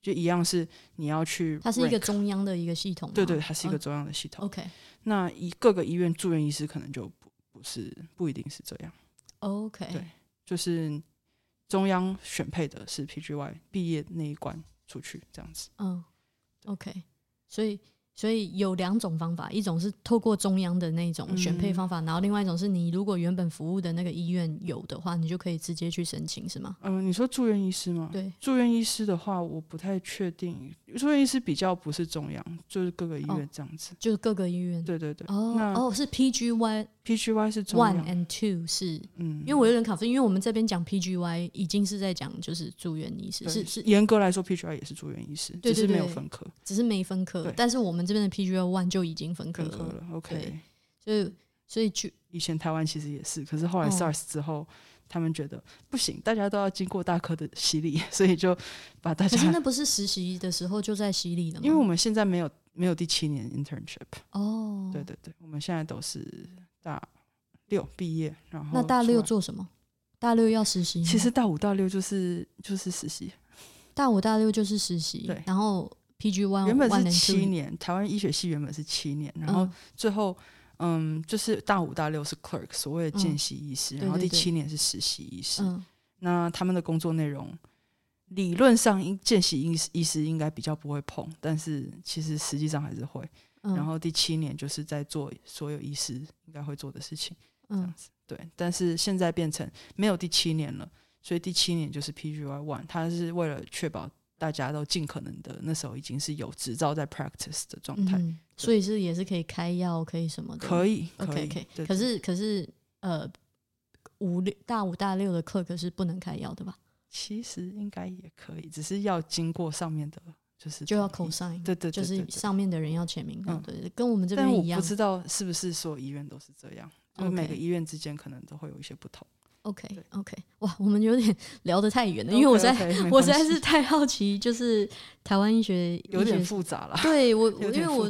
就一样是你要去它是一个中央的一个系统吗，对对，它是一个嗯中央的系统。OK 那一各个医院住院医师可能就不不是不一定是这样，OK，对就是中央选配的是 PGY 毕业那一关出去这样子。嗯，OK，所以所以有两种方法，一种是透过中央的那种选配嗯方法，然后另外一种是你如果原本服务的那个医院有的话，你就可以直接去申请，是吗？嗯、你说住院医师吗？对，住院医师的话，我不太确定。住院医师比较不是中央，就是各个医院这样子。就是各个医院。对对对。哦哦，是 PG one PGY 是中 one，and two 是，嗯，因为我有点 confused，因为我们这边讲 PGY 已经是在讲就是住院医师，是是严格来说，PGY 也是住院医师，对只是没有分科，只是没分科，但是我们这边的 PGY one 就已经分科了，了。OK，所以所以就以前台湾其实也是，可是后来哦 SARS 之后，他们觉得不行，大家都要经过大科的洗礼，所以就把大家，可是那不是实习的时候就在洗礼了吗？因为我们现在没有没有第七年 internship，哦，对对对，我们现在都是大六毕业，然后那大六做什么？大六要实习？其实大五大六就是就是实习，大五大六就是实习，对然后 PG one 原本是七年，台湾医学系原本是七年，然后嗯。最后嗯就是大五大六是 clerk，所谓的见嗯习医师，对然后第七年是实习医师。嗯。那他们的工作内容理论上应见习医师医师应该比较不会碰，但是其实实际上还是会。嗯，然后第七年就是在做所有医师应该会做的事情，这样嗯子。对，但是现在变成没有第七年了，所以第七年就是 PGY One，它是为了确保大家都尽可能的，那时候已经是有执照在 practice 的状态，嗯，所以是也是可以开药，可以什么的，可以，可 OK 以。OK，对可是可是呃，五六大五大六的课可是不能开药的吧？其实应该也可以，只是要经过上面的，就是就要同 cos 意 sign，对对对就是上面的人要签名的，嗯对对，跟我们这边一样不。知道是不是所有医院都是这样，因为每个医院之间可能都会有一些不同。OK 对 OK，哇，我们有点 聊得太远了，因为我实在 我实在是太好奇，就是台湾医学 有点复杂啦，对我，我因为我。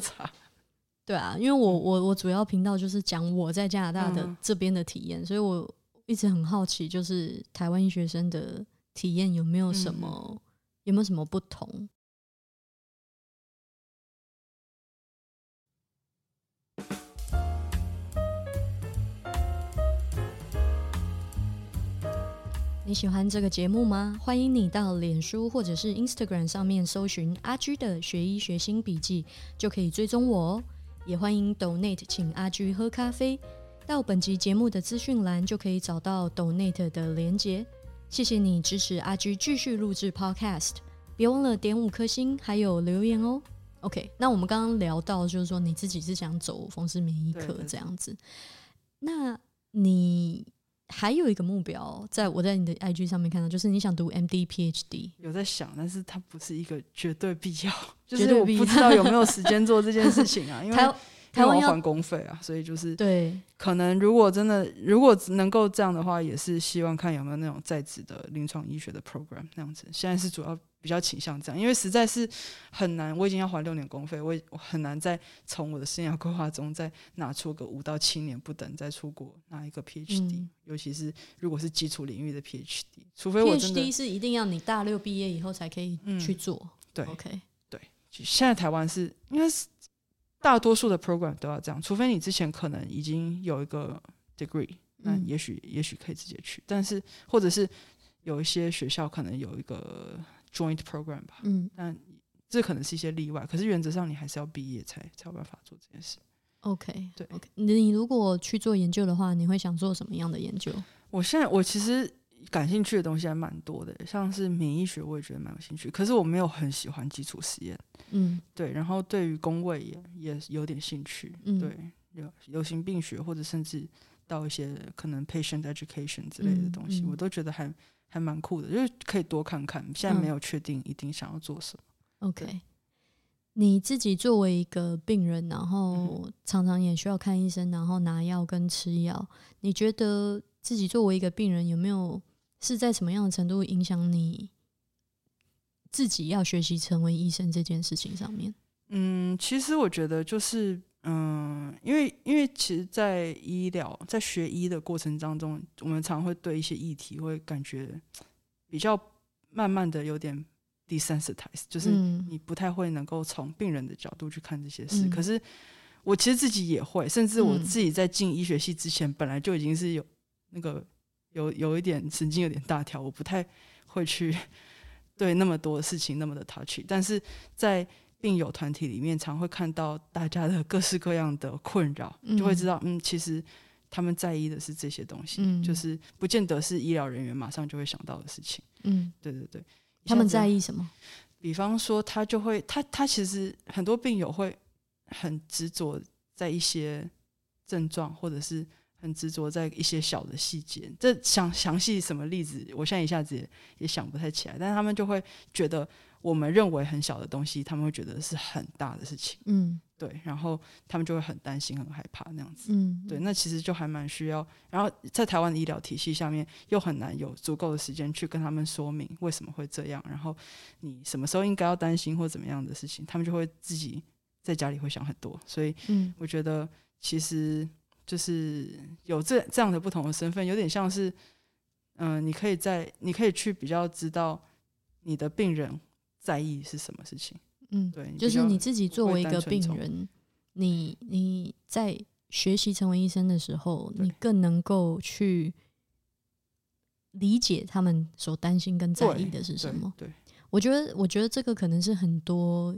对啊，因为我我我主要频道就是讲我在加拿大的嗯这边的体验，所以我一直很好奇，就是台湾医学生的体验有没有什嗯么、有没有什么不同？你喜欢这个节目吗？欢迎你到脸书或者是 Instagram 上面搜寻阿居的学医学新笔记，就可以追踪我哦。也欢迎 Donate 请阿居喝咖啡，到本集节目的资讯栏就可以找到 Donate 的连结。谢谢你支持阿居继续录制 Podcast，别忘了点五颗星还有留言哦。OK，那我们刚刚聊到就是说你自己是想走风湿免疫科这样子，那你还有一个目标，在我在你的 IG 上面看到，就是你想读 MD PhD。有在想，但是它不是一个绝对必要，就是我不知道有没有时间做这件事情啊，因为台湾要还公费啊，所以就是对可能如果真的如果能够这样的话，也是希望看有没有那种在职的临床医学的 program 那样子。现在是主要比较倾向这样，因为实在是很难，我已经要还六年公费，我很难再从我的生涯规划中再拿出个五到七年不等再出国拿一个 PhD，、嗯尤其是如果是基础领域的 PhD，除非我真的，PhD 是一定要你大六毕业以后才可以嗯去做。对 OK，对现在台湾是应该是大多数的 program 都要这样，除非你之前可能已经有一个 degree，那嗯也许、也许可以直接去，但是或者是有一些学校可能有一个 joint program 吧，嗯但这可能是一些例外，可是原则上你还是要毕业才才有办法做这件事。，OK，对，OK。你如果去做研究的话，你会想做什么样的研究？我现在我其实感兴趣的东西还蛮多的，像是免疫学我也觉得蛮有兴趣，可是我没有很喜欢基础实验。嗯对，然后对于工位也也有点兴趣，嗯对，流流行病学或者甚至到一些可能 patient education 之类的嗯东西，嗯我都觉得还还蛮酷的，就是可以多看看。现在没嗯有确定一定想要做什么，，OK。你自己作为一个病人，然后嗯常常也需要看医生，然后拿药跟吃药，你觉得自己作为一个病人，有没有是在什么样的程度影响你自己要学习成为医生这件事情上面？嗯，其实我觉得就是。嗯，因为因为其实，在医疗在学医的过程当中，我们常会对一些议题会感觉比较慢慢的有点 desensitize，就是嗯你不太会能够从病人的角度去看这些事。嗯可是我其实自己也会，甚至我嗯自己在进医学系之前，本来就已经是有那个有有一点神经有点大条，我不太会去 对那么多事情那么的 touchy。但是在病友团体里面，常会看到大家的各式各样的困扰，就会知道，嗯，其实他们在意的是这些东西，嗯就是不见得是医疗人员马上就会想到的事情。嗯，对对对，他们在意什么？比方说，他就会，他他其实很多病友会很执着在一些症状，或者是很执着在一些小的细节。这详详细什么例子，我现在一下子也也想不太起来。但是他们就会觉得我们认为很小的东西，他们会觉得是很大的事情，嗯对，然后他们就会很担心、很害怕那样子。嗯，对，那其实就还蛮需要。然后在台湾的医疗体系下面，又很难有足够的时间去跟他们说明为什么会这样，然后你什么时候应该要担心或怎么样的事情，他们就会自己在家里会想很多。所以嗯我觉得其实就是有这这样的不同的身份，有点像是，嗯、你可以在你可以去比较知道你的病人在意是什么事情。嗯，对，就是你自己作为一个病人，你你在学习成为医生的时候，你更能够去理解他们所担心跟在意的是什对么。对，我觉得，我觉得这个可能是很多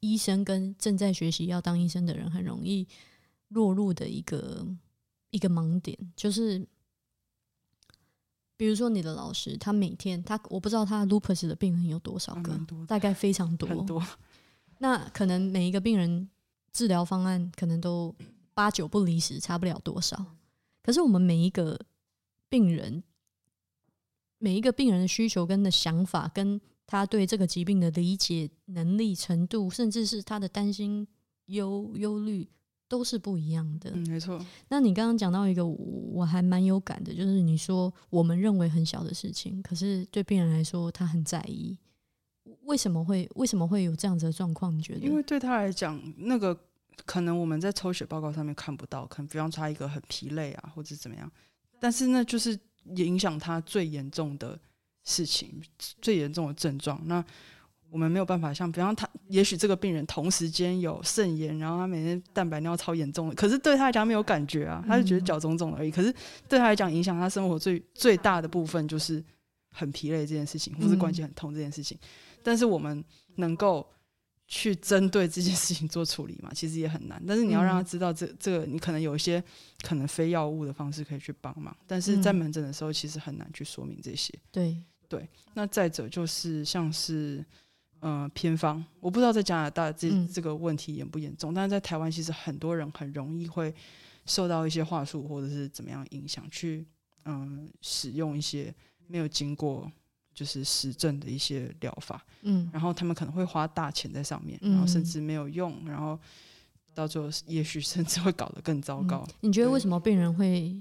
医生跟正在学习要当医生的人很容易落入的一个一个盲点，就是比如说你的老师，他每天他我不知道他 lupus 的病人有多少个大概非常多，很多。那可能每一个病人治疗方案可能都八九不离十，差不了多少。可是我们每一个病人，每一个病人的需求跟的想法，跟他对这个疾病的理解能力程度，甚至是他的担心、忧忧虑，都是不一样的。嗯，没错。那你刚刚讲到一个我我还蛮有感的，就是你说我们认为很小的事情，可是对病人来说他很在意。为什么会为什么会有这样子的状况？你觉得？因为对他来讲，那个可能我们在抽血报告上面看不到，可能比方说他一个很疲累啊，或者怎么样，但是那就是影响他最严重的事情，最严重的症状。那我们没有办法像，比方他，也许这个病人同时间有肾炎，然后他每天蛋白尿超严重的，可是对他来讲没有感觉啊，他就觉得脚肿肿而已。可是对他来讲，影响他生活最最大的部分就是很疲累这件事情，或是关节很痛这件事情。但是我们能够去针对这件事情做处理嘛，其实也很难。但是你要让他知道这这个，你可能有一些可能非药物的方式可以去帮忙，但是在嗯门诊的时候，其实很难去说明这些。对对，那再者就是像是呃偏方，我不知道在加拿大这、嗯这个问题严不严重，但是在台湾其实很多人很容易会受到一些话术或者是怎么样影响，去嗯、使用一些没有经过就是实证的一些疗法，嗯然后他们可能会花大钱在上面，嗯然后甚至没有用，然后到最后也许甚至会搞得更糟糕。你觉得为什么病人会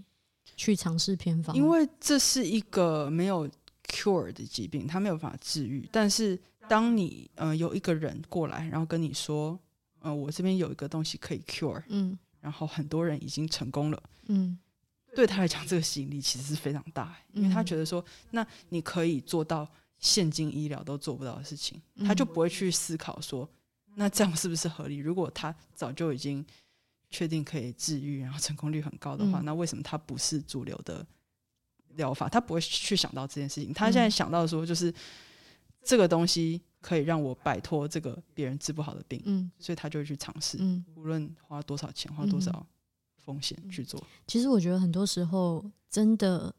去尝试偏方？因为这是一个没有 cure 的疾病，它没有办法治愈。但是当你呃有一个人过来，然后跟你说，呃，我这边有一个东西可以 cure，嗯然后很多人已经成功了，嗯对他来讲，这个吸引力其实是非常大，因为他嗯觉得说，那你可以做到现今医疗都做不到的事情，他就嗯不会去思考说，那这样是不是合理？如果他早就已经确定可以治愈，然后成功率很高的话，嗯那为什么他不是主流的疗法？他不会去想到这件事情。他现在嗯想到说，就是这个东西可以让我摆脱这个别人治不好的病，嗯所以他就会去尝试，嗯，无论花多少钱，花多嗯少风险去做。其实我觉得很多时候真的，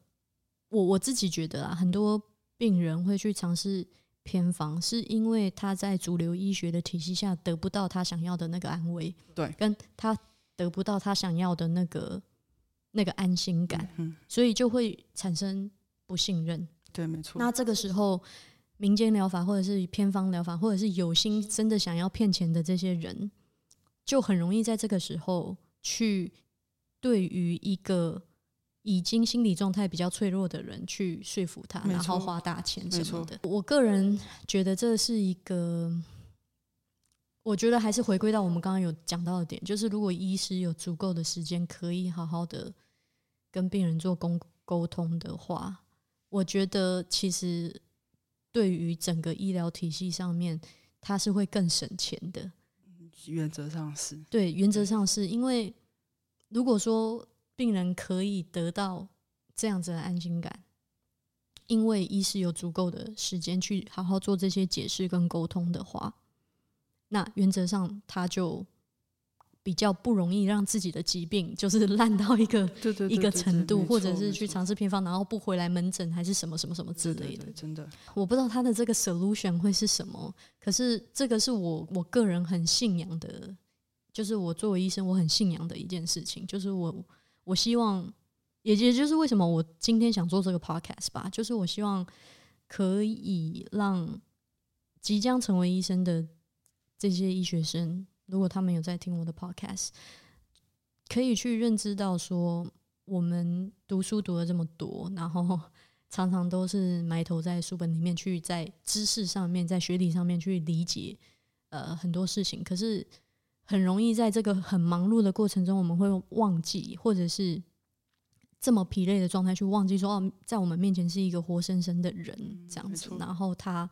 我我自己觉得啊，很多病人会去尝试偏方，是因为他在主流医学的体系下得不到他想要的那个安慰，对跟他得不到他想要的那个那个安心感，嗯，所以就会产生不信任。对，没错。那这个时候，民间疗法或者是偏方疗法，或者是有心真的想要骗钱的这些人，就很容易在这个时候去对于一个已经心理状态比较脆弱的人去说服他，然后花大钱什么的。我个人觉得这是一个。我觉得还是回归到我们刚刚有讲到的点，就是如果医师有足够的时间，可以好好的跟病人做沟沟通的话，我觉得其实对于整个医疗体系上面，它是会更省钱的。原则上是对，原则上是因为如果说病人可以得到这样子的安心感，因为医师有足够的时间去好好做这些解释跟沟通的话，那原则上他就。比较不容易让自己的疾病就是 烂到一个一个程度，或者是去尝试偏方，然后不回来门诊，还是什么什么什么之类的。真的，我不知道他的这个 solution 会是什么。可是这个是我我个人很信仰的，就是我作为医生，我很信仰的一件事情，就是我我希望，也也就是为什么我今天想做这个 podcast 吧，就是我希望可以让即将成为医生的这些医学生。如果他们有在听我的 podcast，可以去认知到说，我们读书读了这么多，然后 常常都是埋头在书本里面去在知识上面，在学理上面去理解呃很多事情，可是很容易在这个很忙碌的过程中，我们会忘记，或者是这么疲累的状态去忘记说，哦，在我们面前是一个活生生的人这样子，然后他。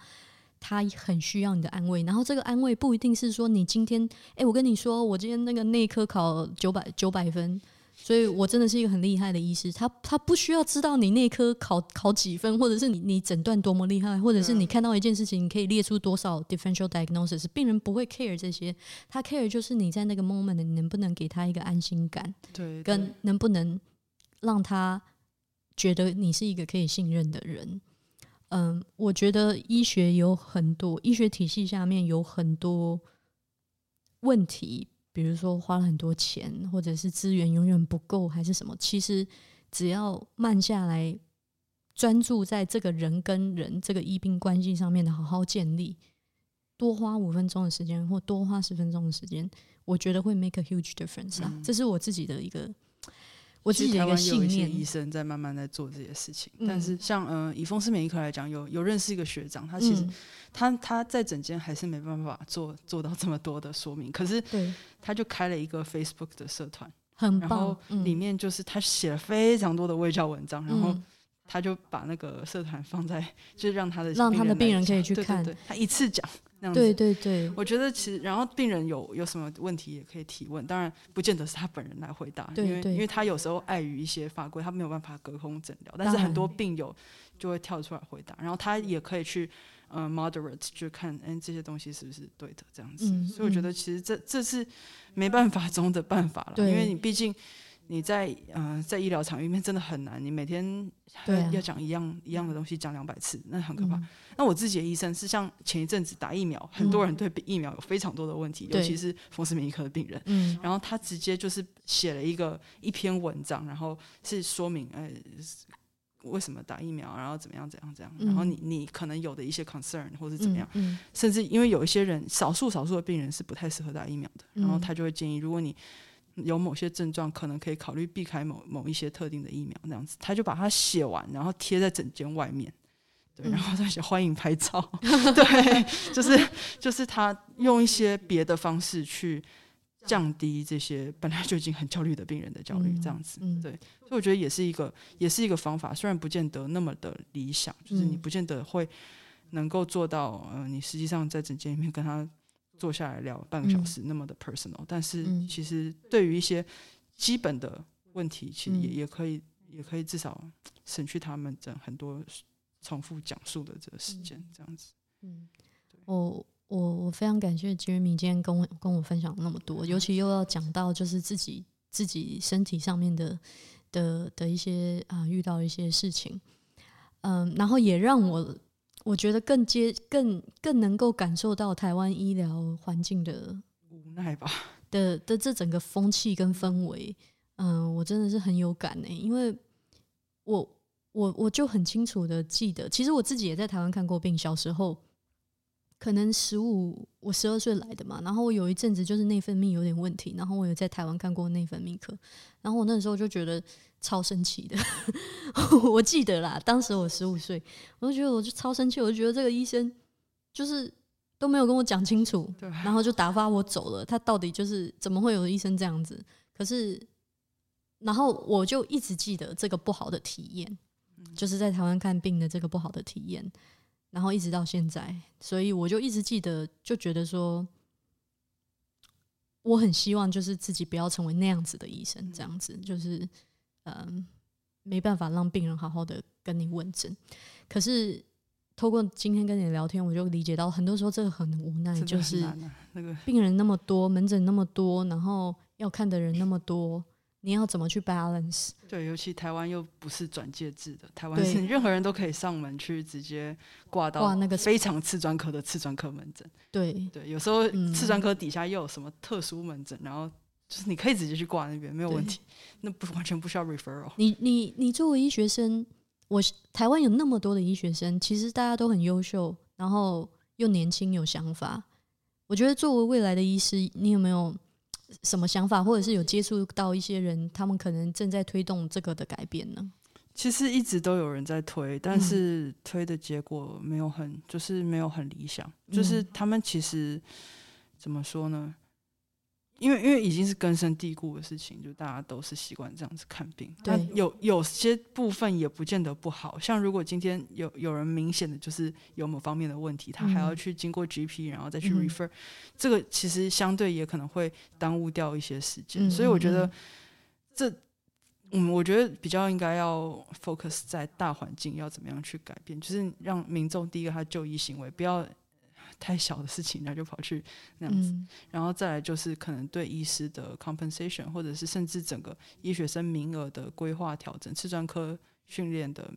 他很需要你的安慰，然后这个安慰不一定是说你今天，哎，我跟你说，我今天那个内科考九百九百分，所以我真的是一个很厉害的医师。他他不需要知道你内科考考几分，或者是你你诊断多么厉害，或者是你看到一件事情，你可以列出多少 differential diagnosis，病人不会 care 这些，他 care 就是你在那个 moment 你能不能给他一个安心感，对，跟能不能让他觉得你是一个可以信任的人。嗯，我觉得医学有很多医学体系下面有很多问题，比如说花了很多钱，或者是资源永远不够，还是什么。其实只要慢下来，专注在这个人跟人这个医病关系上面的好好建立，多花五分钟的时间，或多花十分钟的时间，我觉得会 make a huge difference 啊！这是我自己的一个。我自己的一个信念，医生在慢慢在做这些事情。但是，像呃，以风湿免疫科来讲，有有认识一个学长，他其实他他在整间还是没办法做做到这么多的说明。可是，他就开了一个 Facebook 的社团。然后里面就是他写了非常多的卫教文章，然后他就把那个社团放在，就是让他的让他的病人可以去看，他一次讲。对对对，我觉得其实，然后病人有有什么问题也可以提问，当然不见得是他本人来回答，因为因为他有时候碍于一些法规，他没有办法隔空诊疗，但是很多病友就会跳出来回答，然后他也可以去呃 moderate 就看，哎这些东西是不是对的这样子，所以我觉得其实这这是没办法中的办法了，因为你毕竟。你在呃在医疗场域里面真的很难，你每天要讲一样一样的东西讲两百次，那很可怕。那我自己的医生是像前一阵子打疫苗，很多人对疫苗有非常多的问题，尤其是风湿免疫科的病人。嗯，然后他直接就是写了一个一篇文章，然后是说明呃为什么打疫苗，然后怎么样怎样怎样，然后你你可能有的一些 concern 或者怎么样，甚至因为有一些人少数少数的病人是不太适合打疫苗的，然后他就会建议如果你。有某些症状，可能可以考虑避开某某一些特定的疫苗，那样子，他就把它写完，然后贴在枕间外面，对，然后他写欢迎拍照，对，就是就是他用一些别的方式去降低这些本来就已经很焦虑的病人的焦虑，这样子，对，所以我觉得也是一个也是一个方法，虽然不见得那么的理想，就是你不见得会能够做到，呃，你实际上在诊间里面跟他。坐下来聊半个小时，那么的 personal，但是其实对于一些基本的问题，其实也也可以，也可以至少省去他们的很多重复讲述的这个时间，这样子。嗯，我我我非常感谢 Jeremy 今天跟我跟我分享那么多，尤其又要讲到就是自己自己身体上面的的的一些啊遇到一些事情，嗯，然后也让我。我觉得更接更更能够感受到台湾医疗环境的无奈吧，的的这整个风气跟氛围，嗯，我真的是很有感呢，因为我我我就很清楚的记得，其实我自己也在台湾看过病，小时候。可能十五，我十二岁来的嘛，然后我有一阵子就是内分泌有点问题，然后我有在台湾看过内分泌科，然后我那时候就觉得超生气的，我记得啦，当时我十五岁，我就觉得我就超生气，我就觉得这个医生就是都没有跟我讲清楚，然后就打发我走了，他到底就是怎么会有医生这样子？可是，然后我就一直记得这个不好的体验，就是在台湾看病的这个不好的体验。然后一直到现在，所以我就一直记得，就觉得说，我很希望就是自己不要成为那样子的医生，这样子就是嗯，没办法让病人好好的跟你问诊。可是透过今天跟你聊天，我就理解到，很多时候这个很无奈，就是病人那么多，门诊那么多，然后要看的人那么多，你要怎么去 balance？对，尤其台湾又不是转介制的，台湾是 任何人都可以上门去直接挂到挂那个非常次专科的次专科门诊。对，对，有时候嗯次专科底下又有什么特殊门诊，然后就是你可以直接去挂那边没有问对题，那不 完全不需要 referral。你你你作为医学生，我台湾有那么多的医学生，其实大家都很优秀，然后又年轻有想法。我觉得作为未来的医师，你有没有什么想法，或者是有接触到一些人，他们可能正在推动这个的改变呢？其实一直都有人在推，但嗯是推的结果没有很，就是没有很理想。就是嗯他们其实怎么说呢？因为因为已经是根深蒂固的事情，就大家都是习惯这样子看病。对。那有有些部分也不见得不好，像如果今天有有人明显的就是有某方面的问题，他还要嗯。去经过 GP，然后再去嗯。refer，、这个其实相对也可能会耽误掉一些时间。嗯。所以我觉得嗯。这嗯，我觉得比较应该要 focus 在大环境要怎么样去改变，就是让民众第一个他就医行为不要太小的事情，然后就跑去那样子，嗯。然后再来就是可能对医师的 compensation，或者是甚至整个医学生名额的规划调整，次专科训练的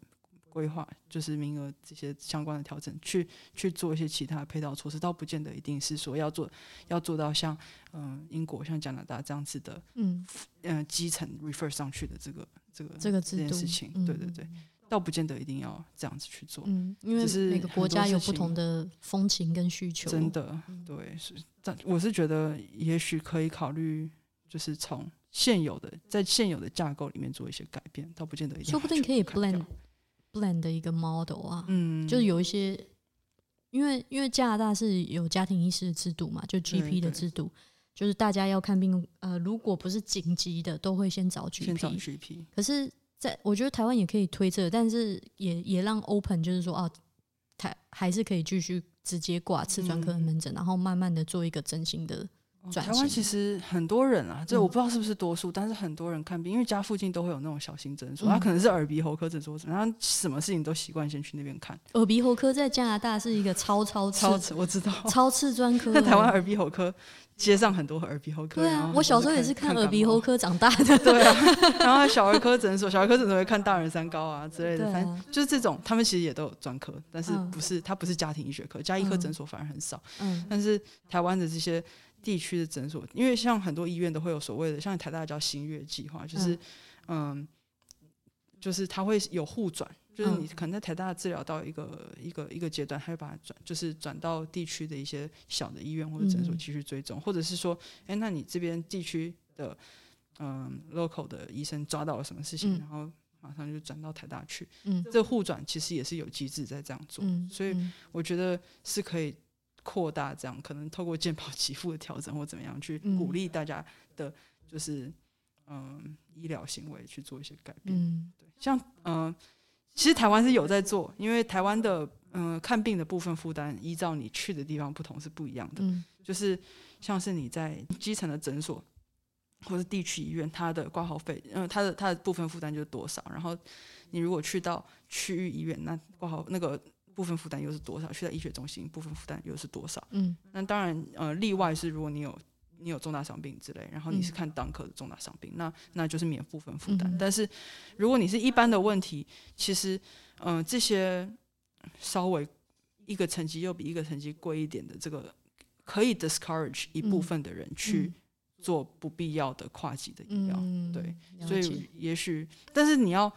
规划，就是名额这些相关的调整，去去做一些其他配套措施，倒不见得一定是说要做要做到像嗯、英国、像加拿大这样子的嗯，嗯、呃基层 refer 上去的这个这个这个这件事情，嗯对对。对，倒不见得一定要这样子去做，嗯，因为每个国家有不同的风情跟需求，真的对是，但我是觉得也许可以考虑，就是从现有的在现有的架构里面做一些改变，倒不见得一定说不定可以 blend 掉。blend 的一个 model 啊，嗯，就是有一些，因为因为加拿大是有家庭医师的制度嘛，就 GP 的制度，就是大家要看病，呃，如果不是紧急的，都会先找 GP 先找。GP，可是在我觉得台湾也可以推测，但是也也让 open 就是说哦，台还是可以继续直接挂次专科的门诊，然后慢慢的做一个整形的。哦台湾其实很多人啊，这嗯我不知道是不是多数，但是很多人看病，因为家附近都会有那种小型诊所，嗯他可能是耳鼻喉科诊所，然后什么事情都习惯先去那边看。耳鼻喉科在加拿大是一个超超超次我知道，超次专科的，在台湾耳鼻喉科街上很多耳鼻喉科，对，啊我小时候也是看耳鼻喉科长大的。对啊，然后小儿科诊所，小儿科诊所会看大人三高啊之类的，啊反正就是这种，他们其实也都有专科，但是嗯不是他不是家庭医学科，家医科嗯诊所反而很少。嗯但是台湾的这些地区的诊所，因为像很多医院都会有所谓的，像台大叫新月计划，就是嗯就是它会有互转。就是你嗯可能在台大治疗到一个一个一个阶段，他会把它转，就是转到地区的一些小的医院或者诊所嗯。继续追踪，或者是说，哎、那你这边地区的嗯 local 的医生抓到了什么事情，嗯然后马上就转到台大去，嗯。这互转其实也是有机制在这样做，嗯，所以嗯。我觉得是可以扩大这样，可能透过健保给付的调整或怎么样去嗯。鼓励大家的，就是嗯医疗行为去做一些改变。嗯。对，像嗯、呃其实台湾是有在做，因为台湾的嗯、呃看病的部分负担依照你去的地方不同是不一样的，嗯。就是像是你在基层的诊所或是地区医院，它的挂号费，嗯、它的它的部分负担就是多少，然后你如果去到区域医院，那挂号那个部分负担又是多少？去到医学中心部分负担又是多少？嗯那当然，呃，例外是如果你有你有重大伤病之类，然后你是嗯看当科的重大伤病，那那就是免部分负担。嗯但是如果你是一般的问题，其实，嗯、这些稍微一个层级又比一个层级贵一点的这个，可以 discourage 一部嗯分的人去做不必要的跨级的医疗。嗯，对，所以也许，但是你要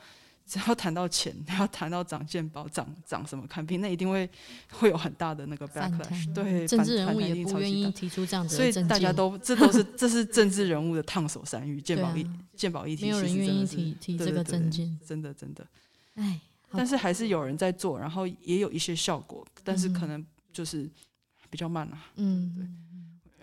只要谈到钱，要谈到涨健保、涨涨什么看病，那一定会会有很大的那个 backlash，对，政治人物也不愿意提出这样。子所以大家都 这都是这是政治人物的烫手山芋，健保议健保议题，没有人愿意提提这个证政见，真的真的，哎，但是还是有人在做，然后也有一些效果，但是可嗯。能就是比较慢啊，嗯。对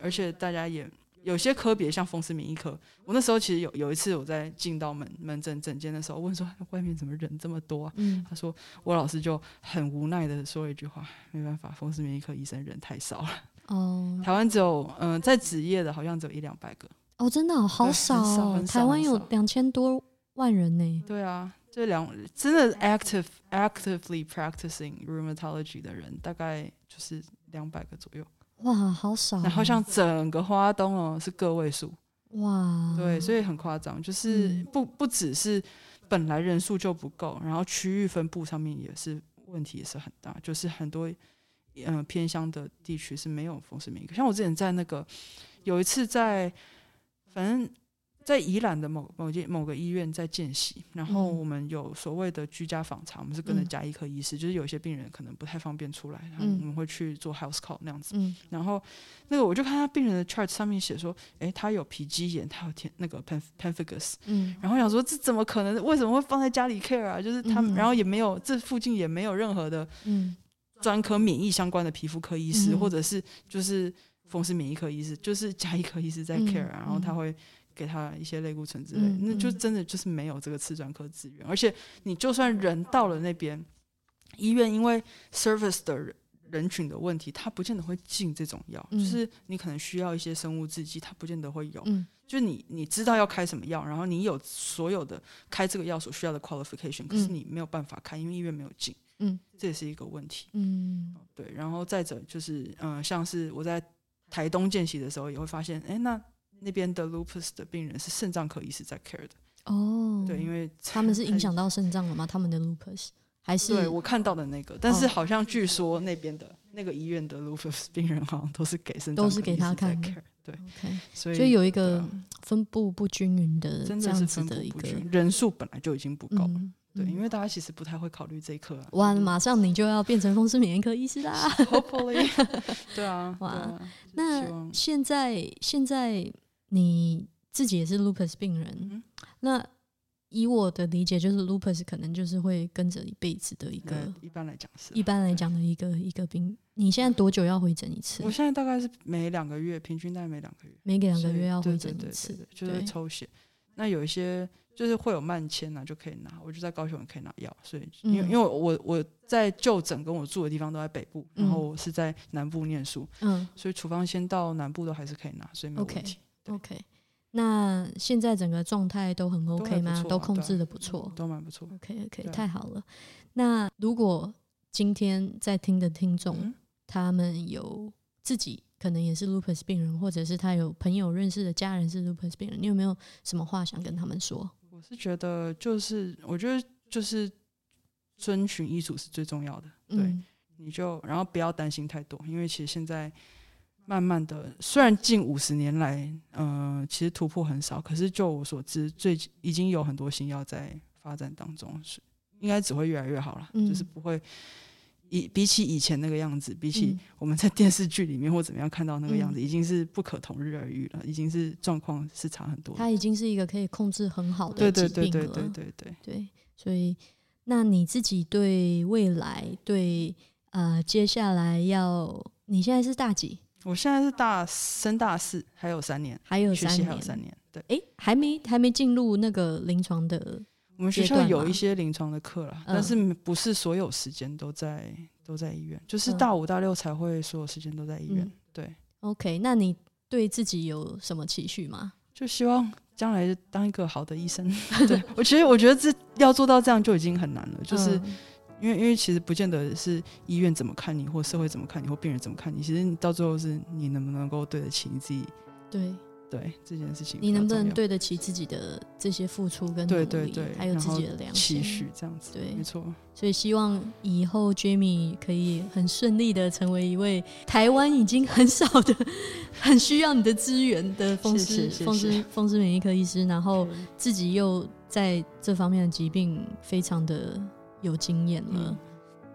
而且大家也有些科别像风湿免疫科，我那时候其实有有一次我在进到门门诊诊间的时候，问说外面怎么人这么多啊？嗯他说我老师就很无奈的说了一句话，没办法，风湿免疫科医生人太少了，哦台湾只有嗯、在职业的好像只有一两百个。哦，真的哦好少哦，少少台湾有两千多万人呢。对啊，这两真的 active actively practicing rheumatology 的人大概就是两百个左右，哇，好少啊。然后像整个花东哦是个位数，哇，对，所以很夸张，就是嗯不不只是本来人数就不够，然后区域分布上面也是问题也是很大，就是很多嗯、呃偏乡的地区是没有风湿免疫科，像我之前在那个有一次在反正。在宜兰的某某间某个医院在见习，然后嗯。我们有所谓的居家访查，我们是跟着嗯。加医科医师，就是有一些病人可能不太方便出来，然后嗯。我们会去做 house call 那样子。嗯。然后那个我就看他病人的 chart 上面写说，诶，他有皮肌炎，他有天那个 pen pemphigus，嗯。然后想说这怎么可能？为什么会放在家里 care 啊？就是他然后也没有这附近也没有任何的嗯。专科免疫相关的皮肤科医师，嗯。或者是就是风湿免疫科医师，就是加医科医师在嗯 care，、然后他嗯。会。给他一些类固醇之类，嗯那就嗯。真的就是没有这个次专科资源，而且你就算人到了那边，医院因为 service 的人人群的问题，他不见得会进这种药，嗯。就是你可能需要一些生物制剂，他不见得会有。嗯。就你你知道要开什么药，然后你有所有的开这个药所需要的 qualification，可是嗯。你没有办法开，因为医院没有进，嗯。这也是一个问题。嗯。对，然后再者就是，嗯、像是我在台东见习的时候，也会发现，哎，那那边的 lupus 的病人是肾脏科医师在 care 的，哦，对，因为 他们是影响到肾脏了吗？他们的 lupus 还是对我看到的那个，但是哦好像据说那边的那个医院的 lupus 病人好像都是给肾脏都是给他 care，对，OK，所以所以有一个啊分布不均匀的真这样子的是分布的一个不均，人数本来就已经不够了。嗯对，嗯因为大家其实不太会考虑这一科啊。哇，马上你就要变成风湿免疫科医师啦！Hopefully，对啊，哇那现在现在你自己也是 lupus 病人，嗯那以我的理解，就是 lupus 可能就是会跟着一辈子的一个，对一般来讲是啊。一般来讲的一个一个病。你现在多久要回诊一次我？现在大概是每两个月，平均大概每两个月，每两个月要回诊一次就是抽血。那有一些就是会有慢签呐、就可以拿。我就在高雄也可以拿药，所以因为、嗯因为我我在就诊跟我住的地方都在北部，然后嗯我是在南部念书，嗯所以处方先到南部都还是可以拿，所以没问题。对，OK。那现在整个状态都很 OK 吗？都控制的不错。都蛮不错。OK OK，太好了。那如果今天在听的听众，嗯他们有自己可能也是 lupus 病人，或者是他有朋友认识的家人是 lupus 病人，你有没有什么话想跟他们说？我是觉得就是我觉得就是遵循医嘱是最重要的。对，嗯你就然后不要担心太多，因为其实现在慢慢的，虽然近五十年来，呃，其实突破很少，可是就我所知，最已经有很多新药在发展当中，是应该只会越来越好了，嗯就是不会。以比起以前那个样子，比起嗯我们在电视剧里面或怎么样看到那个样子，嗯已经是不可同日而语了，已经是状况是差很多的。他已经是一个可以控制很好的对对疾病了。对对对对对，对所以那你自己对未来，对呃接下来要，你现在是大几？我现在是大升大四，还有三年，还有学习三年，还有三年。对，诶，还没还没进入那个临床的我们学校有一些临床的课啦，嗯但是不是所有时间都在都在医院，就是嗯大五大六才会所有时间都在医院。嗯对，OK，那你对自己有什么期许吗？就希望将来当一个好的医生。对我其实我觉得这要做到这样就已经很难了，就是嗯因为因为其实不见得是医院怎么看你，或社会怎么看你，或病人怎么看你，其实你到最后是你能不能够对得起你自己。对对这件事情，你能不能？对得起自己的这些付出跟努力，对对对，还有自己的良心？期许这样子，对没错。所以希望以后 Jamie 可以很顺利的成为一位台湾已经很少的、很需要你的资源的风湿风湿风湿免疫科医师，然后自己又在这方面的疾病非常的有经验了。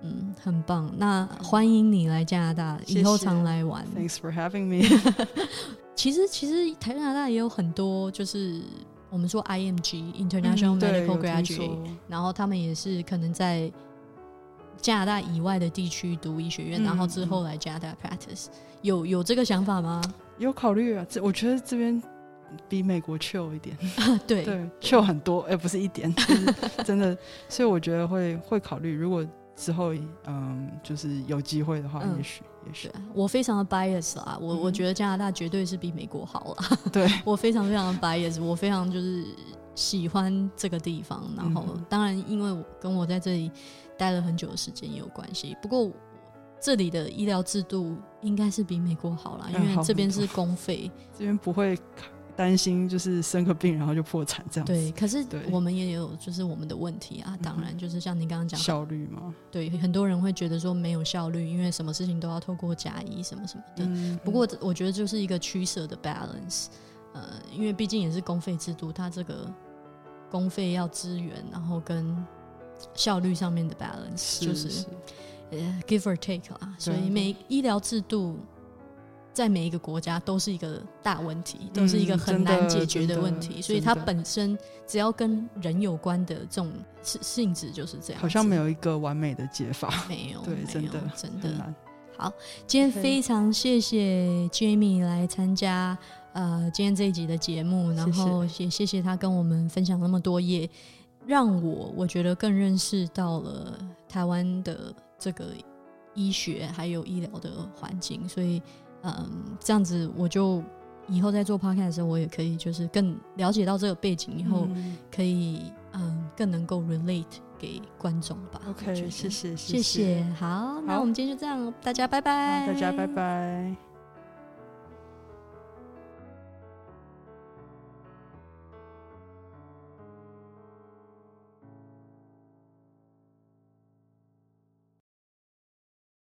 嗯很棒。那欢迎你来加拿大，以后常来玩。Thanks for having me 其实其实台加拿大也有很多，就是我们说 IMG International 嗯 Medical Graduate，、说然后他们也是可能在加拿大以外的地区读医学院，嗯然后之后来加拿大 practice，有有这个想法吗？有考虑啊，这我觉得这边比美国 chill 一点，对。对，chill 很多，哎、不是一点，就是真的，所以我觉得会会考虑，如果之后嗯就是有机会的话，嗯。也许也许，我非常的 bias 啊，我、我嗯觉得加拿大绝对是比美国好了。对，我非常非常的 bias，我非常就是喜欢这个地方，然后、嗯当然因为我跟我在这里待了很久的时间也有关系，不过这里的医疗制度应该是比美国好啦，因为这边是公费，这边不会担心就是生个病然后就破产这样子，对，可是我们也有就是我们的问题啊，当然就是像你刚刚讲的，效率嘛，对，很多人会觉得说没有效率，因为什么事情都要透过假医什么什么的，嗯，不过我觉得就是一个取舍的 balance，呃，因为毕竟也是公费制度，它这个公费要支援，然后跟效率上面的 balance 就是是呃 give or take 啦，所以每医疗制度在每一个国家都是一个大问题，都是一个很难解决的问题，所以它本身只要跟人有关的这种性性质就是这样，好像没有一个完美的解法，没有对，真的真的难，好，今天非常谢谢 Jamie 来参加呃今天这一集的节目，然后也谢谢他跟我们分享那么多，页让我我觉得更认识到了台湾的这个医学还有医疗的环境，所以嗯，这样子我就以后在做 podcast 的时候，我也可以就是更了解到这个背景，以后嗯可以嗯更能够 relate 给观众吧。，OK，得谢谢，谢谢，好，那好我们今天就这样，大家拜拜，大家拜拜。